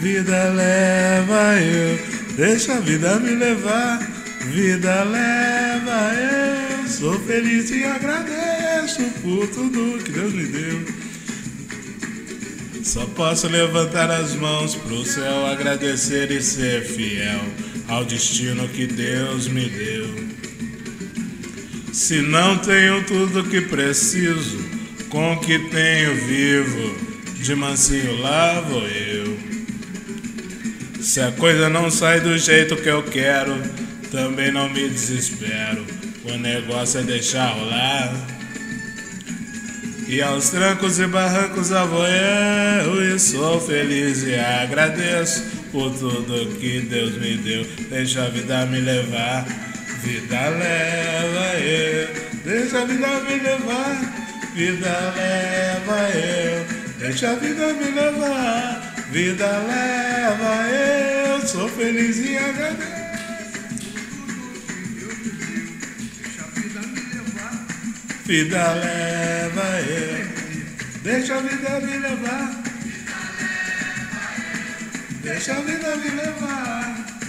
vida leva eu. Deixa a vida me levar, vida leva eu. Sou feliz e agradeço por tudo que Deus me deu. Só posso levantar as mãos pro céu, agradecer e ser fiel ao destino que Deus me deu. Se não tenho tudo que preciso, com o que tenho vivo, de mansinho lá vou eu. Se a coisa não sai do jeito que eu quero, também não me desespero. O negócio é deixar rolar. E aos trancos e barrancos a vou eu e sou feliz e agradeço por tudo que Deus me deu. Deixa a vida me levar, vida leva eu. Deixa a vida me levar, vida leva eu. Deixa a vida me levar, vida leva eu. Sou feliz e agradeço. Vida leva eu. Deixa a vida me levar. Deixa a vida me levar.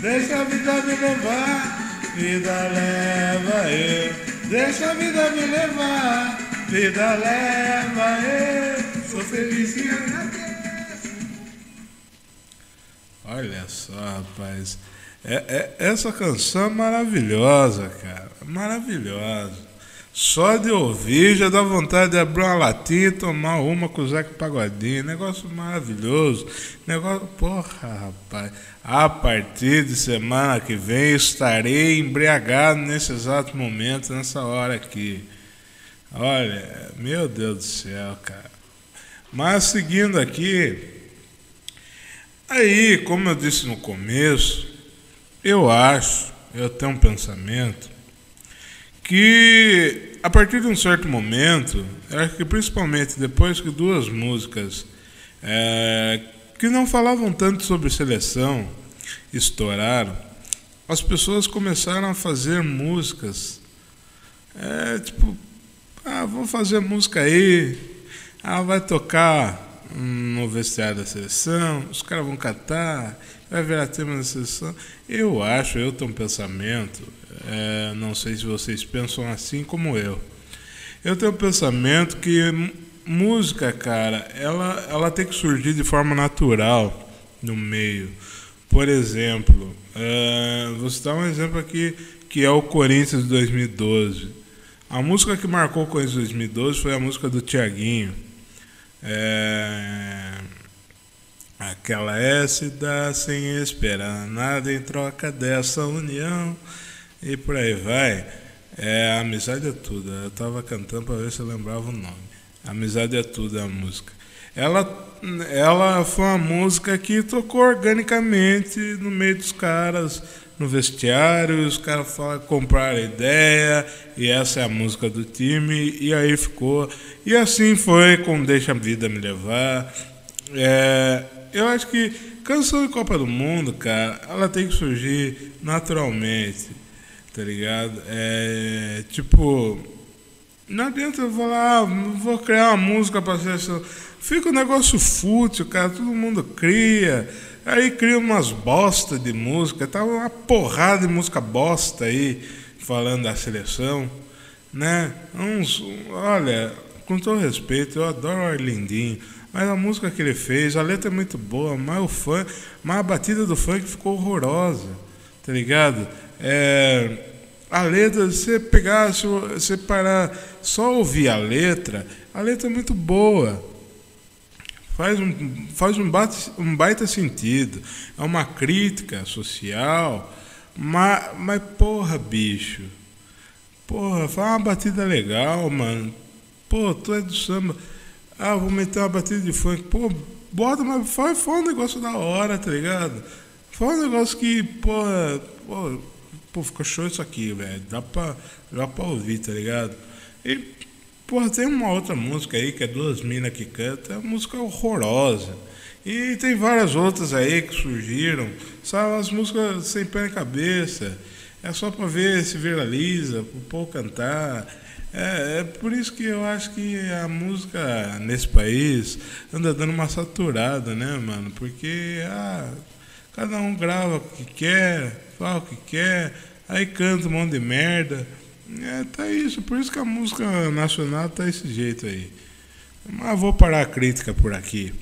Deixa a vida me levar. Vida leva eu. Deixa a vida me levar. Vida leva eu. Sou feliz e agradeço. Olha só, rapaz. É, é- essa canção é maravilhosa, cara. Maravilhosa. Só de ouvir já dá vontade de abrir uma latinha e tomar uma com o Zeca Pagodinho. Negócio maravilhoso. Negócio. Porra, rapaz. A partir de semana que vem estarei embriagado nesse exato momento, nessa hora aqui. Olha, meu Deus do céu, cara. Mas seguindo aqui, aí, como eu disse no começo, eu acho, eu tenho um pensamento, que a partir de um certo momento, acho que principalmente depois que duas músicas eh, que não falavam tanto sobre seleção estouraram, as pessoas começaram a fazer músicas, eh, tipo, ah, vou fazer música aí, ah, vai tocar no vestiário da seleção, os caras vão cantar, vai virar tema da seleção. Eu acho, eu tenho um pensamento, é, não sei se vocês pensam assim como eu. Eu tenho um pensamento que música, cara, ela, ela tem que surgir de forma natural no meio. Por exemplo, é, vou citar um exemplo aqui que é o Corinthians de 2012. A música que marcou o Corinthians de 2012 foi a música do Tiaguinho. É, Aquela se dá sem esperar nada em troca dessa união e por aí vai. É, amizade é tudo. Eu tava cantando para ver se eu lembrava o nome. Amizade é tudo é a música. Ela, ela foi uma música que tocou organicamente no meio dos caras, no vestiário, os caras falaram, compraram a ideia, e essa é a música do time, e aí ficou. E assim foi com Deixa a Vida Me Levar. É, eu acho que canção de Copa do Mundo, cara, ela tem que surgir naturalmente, tá ligado? É, tipo, não adianta eu falar, ah, vou criar uma música pra seleção. Fica um negócio fútil, cara, todo mundo cria. Aí cria umas bosta de música, tá uma porrada de música bosta aí, falando da seleção, né? Uns, olha, com todo respeito, eu adoro o Arlindinho, mas a música que ele fez, a letra é muito boa, mas o funk, mas a batida do funk ficou horrorosa, tá ligado? É, a letra, você pegar, você parar, só ouvir a letra, a letra é muito boa. Faz um, faz um, bate, um baita sentido. É uma crítica social. Mas, mas porra, bicho. Porra, faz uma batida legal, mano. Pô, tu é do samba. Ah, vou meter uma batida de funk. Pô, bota, mas faz, faz um negócio da hora, tá ligado? Faz um negócio que, pô, pô, pô ficou show isso aqui, velho. Dá pra, dá pra ouvir, tá ligado? E, porra, tem uma outra música aí que é duas minas que cantam, é música horrorosa. E tem várias outras aí que surgiram, sabe? As músicas sem pé nem cabeça. É só pra ver se viraliza, pro povo cantar. É, é por isso que eu acho que a música nesse país anda dando uma saturada, né, mano? Porque ah, cada um grava o que quer, fala o que quer, aí canta um monte de merda. É, tá isso, por isso que a música nacional tá desse jeito aí. Mas vou parar a crítica por aqui.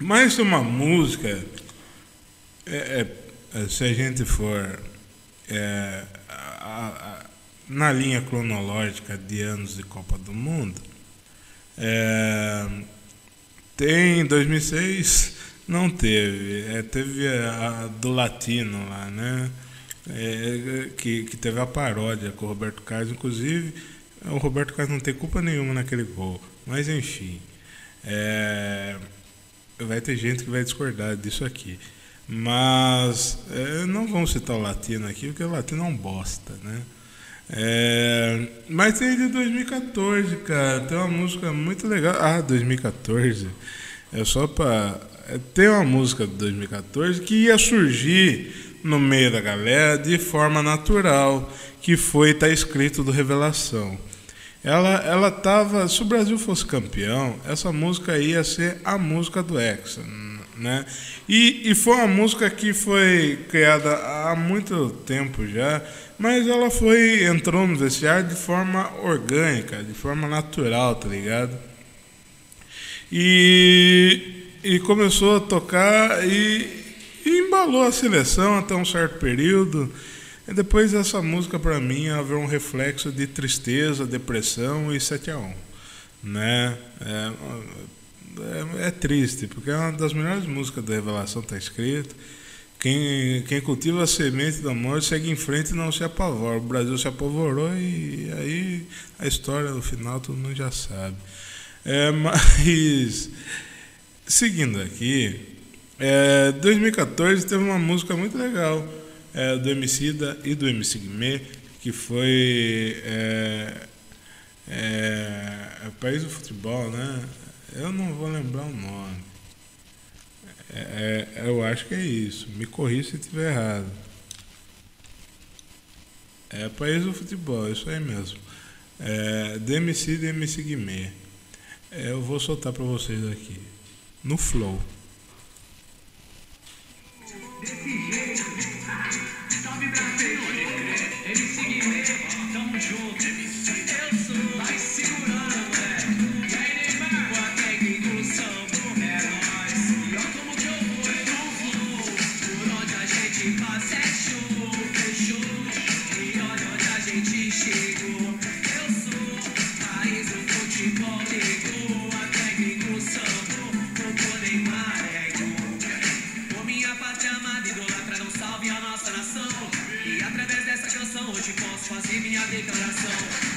Mas uma música, é, é, se a gente for é, a- a- na linha cronológica de anos de Copa do Mundo, é, tem 2006 não teve, é, teve a, a do Latino lá, né? É, que, que teve a paródia com o Roberto Carlos, inclusive o Roberto Carlos não tem culpa nenhuma naquele gol, mas enfim. É, vai ter gente que vai discordar disso aqui. Mas é, não vamos citar o latino aqui, porque o latino é um bosta, né? É, mas tem de 2014, cara. Tem uma música muito legal. Ah, 2014. É só pra. É, Tem uma música de 2014 que ia surgir no meio da galera de forma natural, que foi Tá Escrito do Revelação. Ela, ela tava. Se o Brasil fosse campeão, essa música ia ser a música do Hexa. Né? E, e foi uma música que foi criada há muito tempo já, mas ela foi entrou no vestiário de forma orgânica, de forma natural, tá ligado? E, e começou a tocar e, e embalou a seleção até um certo período. E depois essa música para mim havia um reflexo de tristeza, depressão e 7 a 1, né? É, é, é triste, porque é uma das melhores músicas da Revelação tá escrito. Quem, quem cultiva a semente da morte segue em frente e não se apavora. O Brasil se apavorou e aí a história no final todo mundo já sabe. É, mas seguindo aqui, é, 2014 teve uma música muito legal é, do Emicida e do MC Guimê, que foi é, é, é País do Futebol, né? Eu não vou lembrar o nome. É, é, eu acho que é isso. Me corrija se estiver errado. É País do Futebol, isso aí mesmo. É, DMC e DMC Guimê. É, eu vou soltar pra vocês aqui. No Flow. Salve Brasil, MC Guimê, tamo junto. Eu sou, vai segurando, moleque. Hoje posso fazer minha declaração.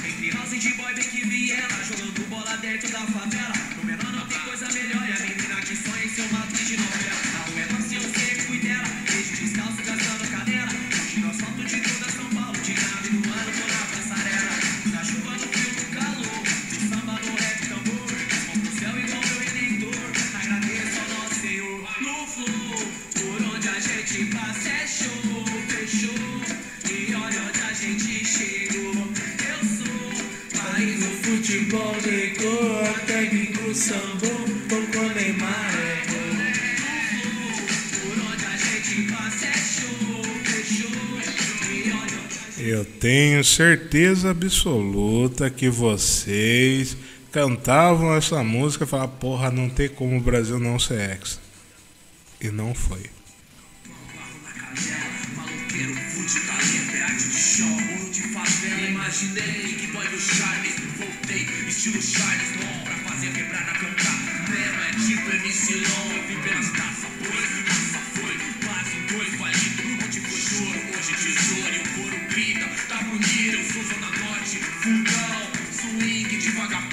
Entre nós e de boy bem que viela, jogando bola dentro da favela. No menor não tem coisa melhor, e a menina que sonha em ser uma atriz de novela. A rua é e eu sempre fui dela, desde descalço gastando canela. Hoje no asfalto de toda São Paulo, de nave do ano, tô na passarela. Na chuva, no frio, no calor, no samba, no rap, tambor. Mão pro céu igual meu redentor, agradeço ao nosso Senhor. No flow, por onde a gente passa é show, futebol, ligou. A técnico sambou, tocou Neymar, é por onde a gente passa é show, Eu tenho certeza absoluta que vocês cantavam essa música e falavam, porra, não tem como o Brasil não ser ex. E não foi. Maloqueiro, estilo Charles Long, pra fazer quebrar na cantar. Mesmo é tipo MC Long, vim pelas taças, pois, taça foi, quase dois valido. Onde foi choro, hoje tesouro, e o couro grita, tá bonito, eu sou Zona Norte, fundão, swing de vagabundo.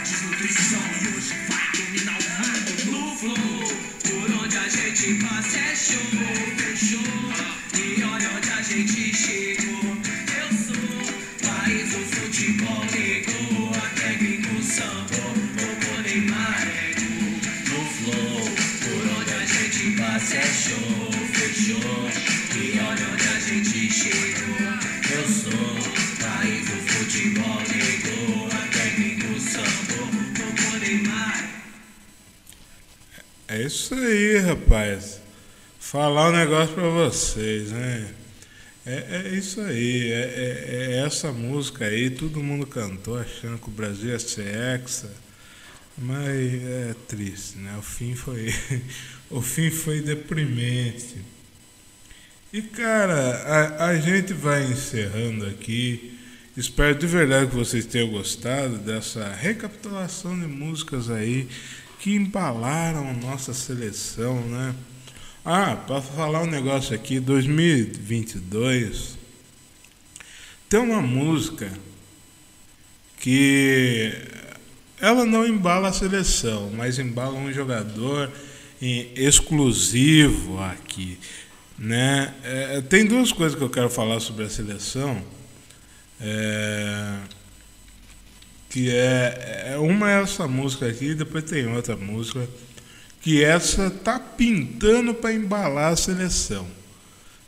desnutrição e hoje vai dominar o mundo no flow. Por onde a gente passa é show, fechou. É isso aí, rapaz. Falar um negócio pra vocês, né? É, é isso aí, é, é- é essa música aí, todo mundo cantou achando que o Brasil ia ser hexa, mas é triste, né? O fim foi, o fim foi deprimente. E cara, a, a gente vai encerrando aqui. Espero de verdade que vocês tenham gostado dessa recapitulação de músicas aí que embalaram nossa seleção, né? Ah, para falar um negócio aqui, 2022 tem uma música que ela não embala a seleção, mas embala um jogador exclusivo aqui, né? É, tem duas coisas que eu quero falar sobre a seleção, é, que é, é uma é essa música aqui, depois tem outra música que essa tá pintando para embalar a seleção.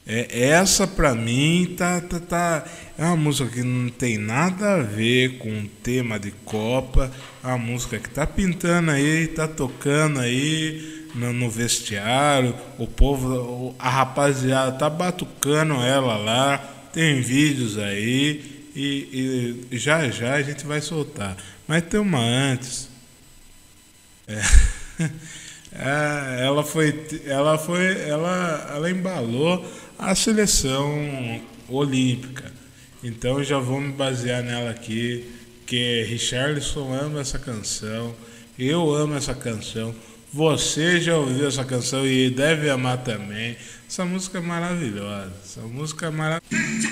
É, essa pra mim tá, tá, tá é uma música que não tem nada a ver com o tema de Copa, é uma música que tá pintando aí, tá tocando aí no, no vestiário, o povo, a rapaziada tá batucando ela lá, tem vídeos aí e, e já já a gente vai soltar. Mas tem uma antes. É, ela foi, ela foi, ela, ela embalou a seleção olímpica. Então já vou me basear nela aqui, que Richarlison ama essa canção, eu amo essa canção, você já ouviu essa canção e deve amar também. Essa música é maravilhosa, essa música é maravilhosa.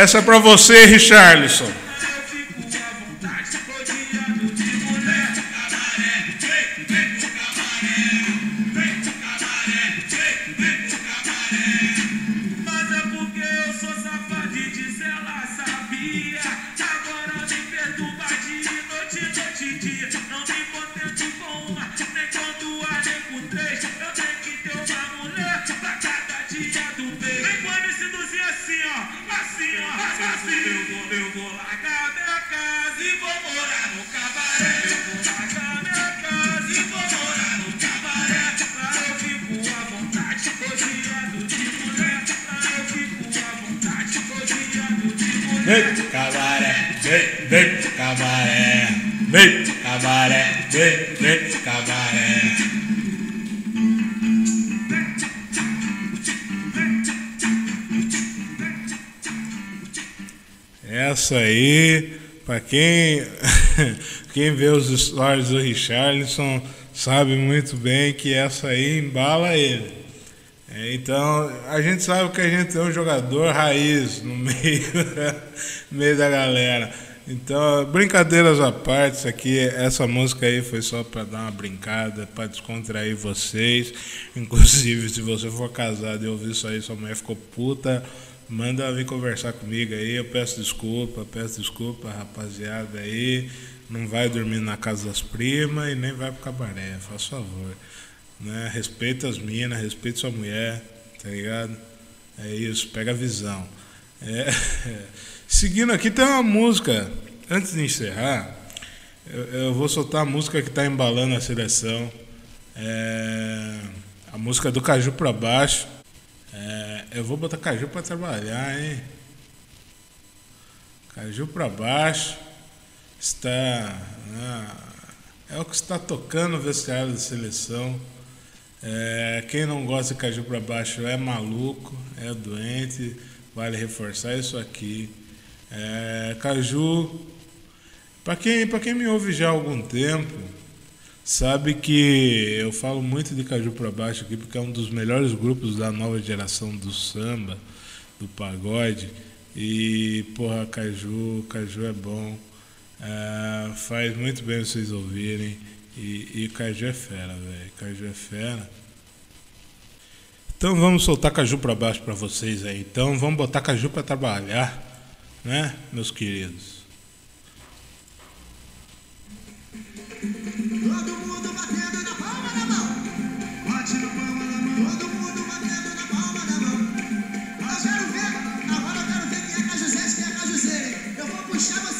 Essa é pra você, Richarlison. Essa aí, pra quem, quem vê os stories do Richarlison, sabe muito bem que essa aí embala ele. É, então, a gente sabe que a gente tem um jogador raiz no meio, meio da galera. Então, brincadeiras à parte, isso aqui, essa música aí foi só para dar uma brincada, para descontrair vocês. Inclusive, se você for casado e ouvir isso aí, sua mulher ficou puta, manda vir conversar comigo aí. Eu peço desculpa, peço desculpa, rapaziada aí. Não vai dormir na casa das primas e nem vai pro cabaré, faz favor. Né? Respeita as minas, respeita sua mulher, tá ligado? É isso, pega a visão. É, Seguindo aqui tem uma música. Antes de encerrar, eu, eu vou soltar a música que está embalando a seleção. É, a música do Caju pra baixo. É, eu vou botar Caju pra trabalhar, hein? Caju pra baixo. Está. ah, é o que está tocando no vestiário da seleção. É, quem não gosta de Caju pra baixo é maluco, é doente. Vale reforçar isso aqui. É, Caju. Pra quem, pra quem me ouve já há algum tempo, sabe que eu falo muito de Caju pra baixo aqui porque é um dos melhores grupos da nova geração do samba, do pagode. E, porra, Caju, Caju é bom. É, faz muito bem vocês ouvirem. E, e Caju é fera, velho. Caju é fera. Então vamos soltar Caju pra baixo pra vocês aí. Então vamos botar Caju pra trabalhar, né, meus queridos? Shabbat.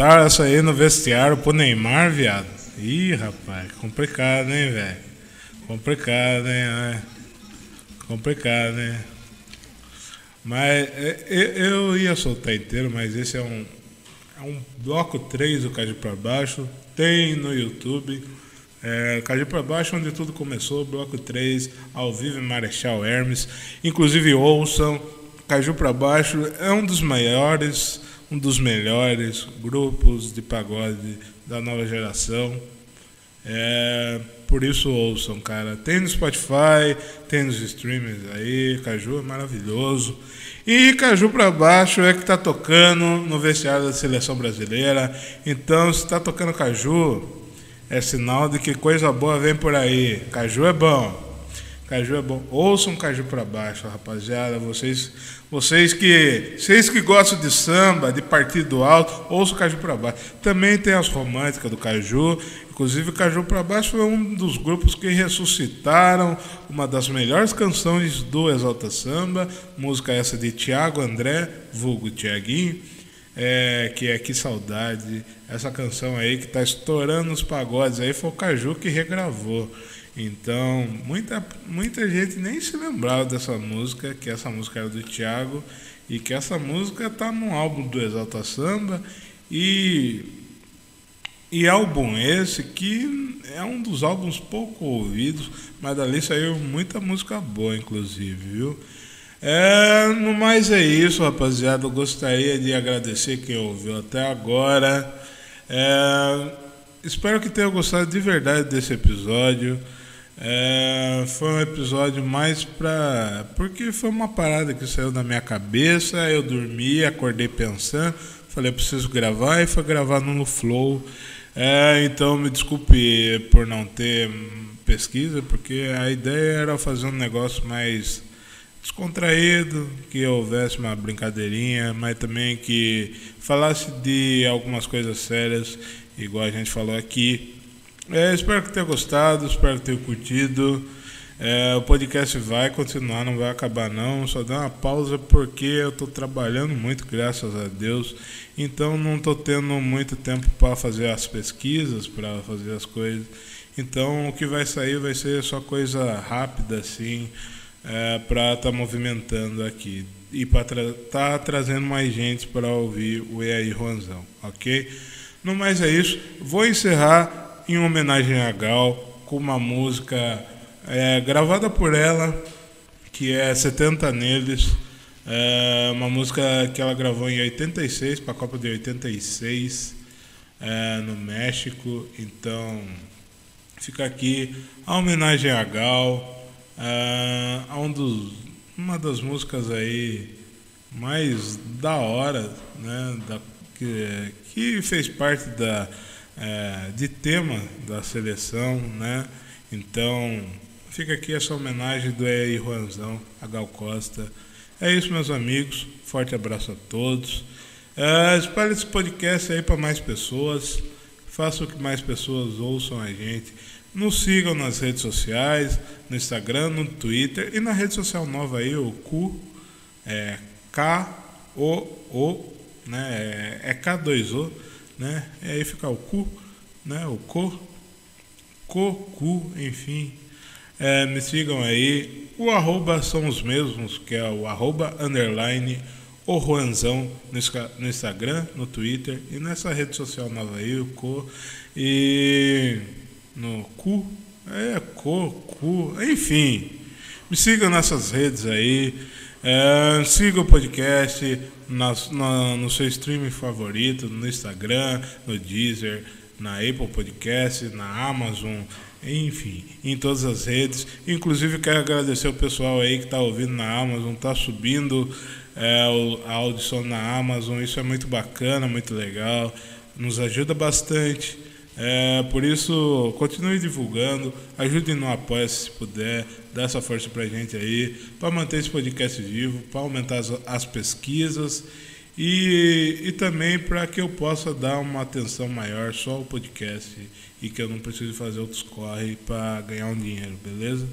Botaram essa aí no vestiário pro Neymar, viado. Ih, rapaz. Complicado, hein, velho? Complicado, hein? é. Complicado, hein? Mas é, eu, eu ia soltar inteiro, mas esse é um, é um bloco 3 do Caju pra Baixo. Tem no YouTube. É, Caju pra Baixo, onde tudo começou. Bloco 3, ao vivo em Marechal Hermes. Inclusive ouçam. Caju pra Baixo é um dos maiores, um dos melhores grupos de pagode da nova geração. É, por isso ouçam, cara. Tem no Spotify, tem nos streamers aí. Caju é maravilhoso. E Caju pra baixo é que tá tocando no vestiário da seleção brasileira. Então, se tá tocando Caju, é sinal de que coisa boa vem por aí. Caju é bom. Caju é bom. Ouçam Caju pra baixo, rapaziada. Vocês, vocês que, vocês que gostam de samba, de partido alto, ouçam Caju pra baixo. Também tem as românticas do Caju. Inclusive, Caju pra baixo foi um dos grupos que ressuscitaram uma das melhores canções do Exalta Samba. Música essa de Tiago André, vulgo Tiaguinho. é, que é Que Saudade. Essa canção aí que tá estourando os pagodes aí foi o Caju que regravou. Então, muita, muita gente nem se lembrava dessa música, que essa música era do Thiago, e que essa música tá no álbum do Exalta Samba. E, e álbum esse que é um dos álbuns pouco ouvidos, mas dali saiu muita música boa, inclusive, viu? É, no mais é isso, rapaziada. Eu gostaria de agradecer quem ouviu até agora. É, espero que tenha gostado de verdade desse episódio. É, foi um episódio mais pra. Porque foi uma parada que saiu da minha cabeça. Eu dormi, acordei pensando. Falei, preciso gravar e foi gravar no Flow. É, então me desculpe por não ter pesquisa, porque a ideia era fazer um negócio mais descontraído, que houvesse uma brincadeirinha, mas também que falasse de algumas coisas sérias, igual a gente falou aqui. É, espero que tenha gostado, espero que tenha curtido. É, o podcast vai continuar, não vai acabar não. Só dá uma pausa porque eu estou trabalhando muito, graças a Deus. Então não estou tendo muito tempo para fazer as pesquisas, para fazer as coisas. Então o que vai sair vai ser só coisa rápida assim, é, para estar movimentando aqui e para estar tá trazendo mais gente para ouvir o E aí Juanzão, ok? No mais é isso. Vou encerrar em homenagem a Gal com uma música é, gravada por ela, que é 70 Neles. É uma música que ela gravou em 86, para a Copa de 86, é, no México. Então, fica aqui a homenagem a Gal, é, a um dos, uma das músicas aí mais da hora, né, da, que, que fez parte da, é, de tema da seleção, né? Então, fica aqui essa homenagem do E aí Juanzão, a Gal Costa. É isso, meus amigos. Forte abraço a todos. É, espalhe esse podcast aí para mais pessoas. Faça com que mais pessoas ouçam a gente. Nos sigam nas redes sociais, no Instagram, no Twitter e na rede social nova aí, o Cu, é K-O-O, né? É, é K2O, né? E aí fica o Cu, né? O Co, Cocu, enfim. É, me sigam aí. O arroba são os mesmos, que é o arroba underline o Juanzão no Instagram, no Twitter e nessa rede social nova aí, o Co. E no Cu, é Co, Cu, enfim. Me sigam nessas redes aí. É, siga o podcast nas- na- no seu streaming favorito, no Instagram, no Deezer, na Apple Podcast, na Amazon, enfim, em todas as redes. Inclusive quero agradecer o pessoal aí que está ouvindo na Amazon, está subindo é, a audição na Amazon, isso é muito bacana, muito legal, nos ajuda bastante. É, por isso, continue divulgando, ajude no apoio se puder, dá essa força pra gente aí, para manter esse podcast vivo, para aumentar as, as pesquisas e, e também para que eu possa dar uma atenção maior só ao podcast e que eu não precise fazer outros corre para ganhar um dinheiro, beleza?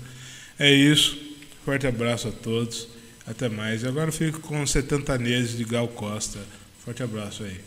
É isso, forte abraço a todos, até mais. E agora eu fico com 70 meses de Gal Costa. Forte abraço aí.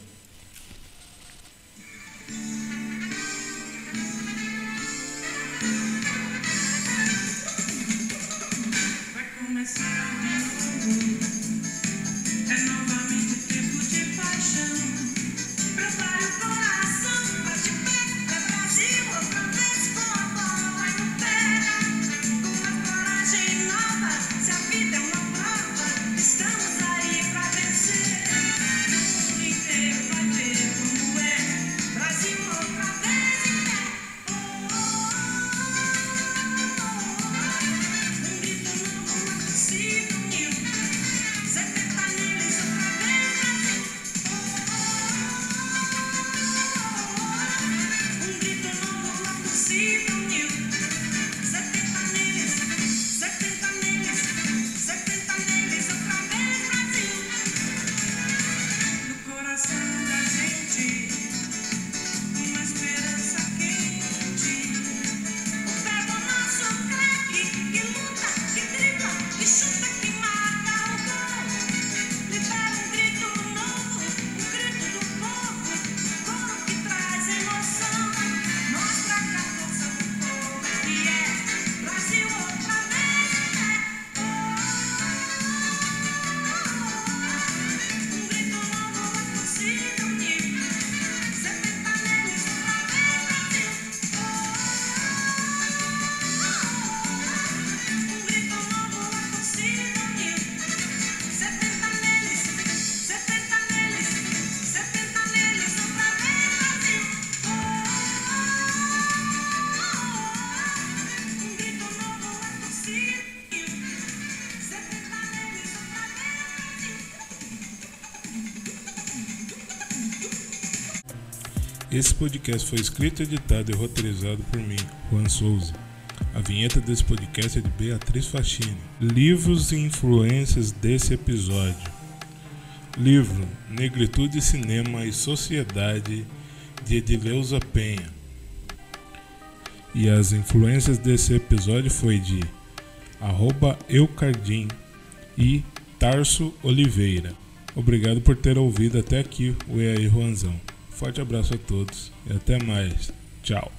Esse podcast foi escrito, editado e roteirizado por mim, Juan Souza. A vinheta desse podcast é de Beatriz Fachini. Livros e influências desse episódio. Livro Negritude, Cinema e Sociedade de Edileuza Penha. E as influências desse episódio foi de arroba Eucardim e Tarso Oliveira. Obrigado por ter ouvido até aqui o EAI Juanzão. Forte abraço a todos e até mais. Tchau.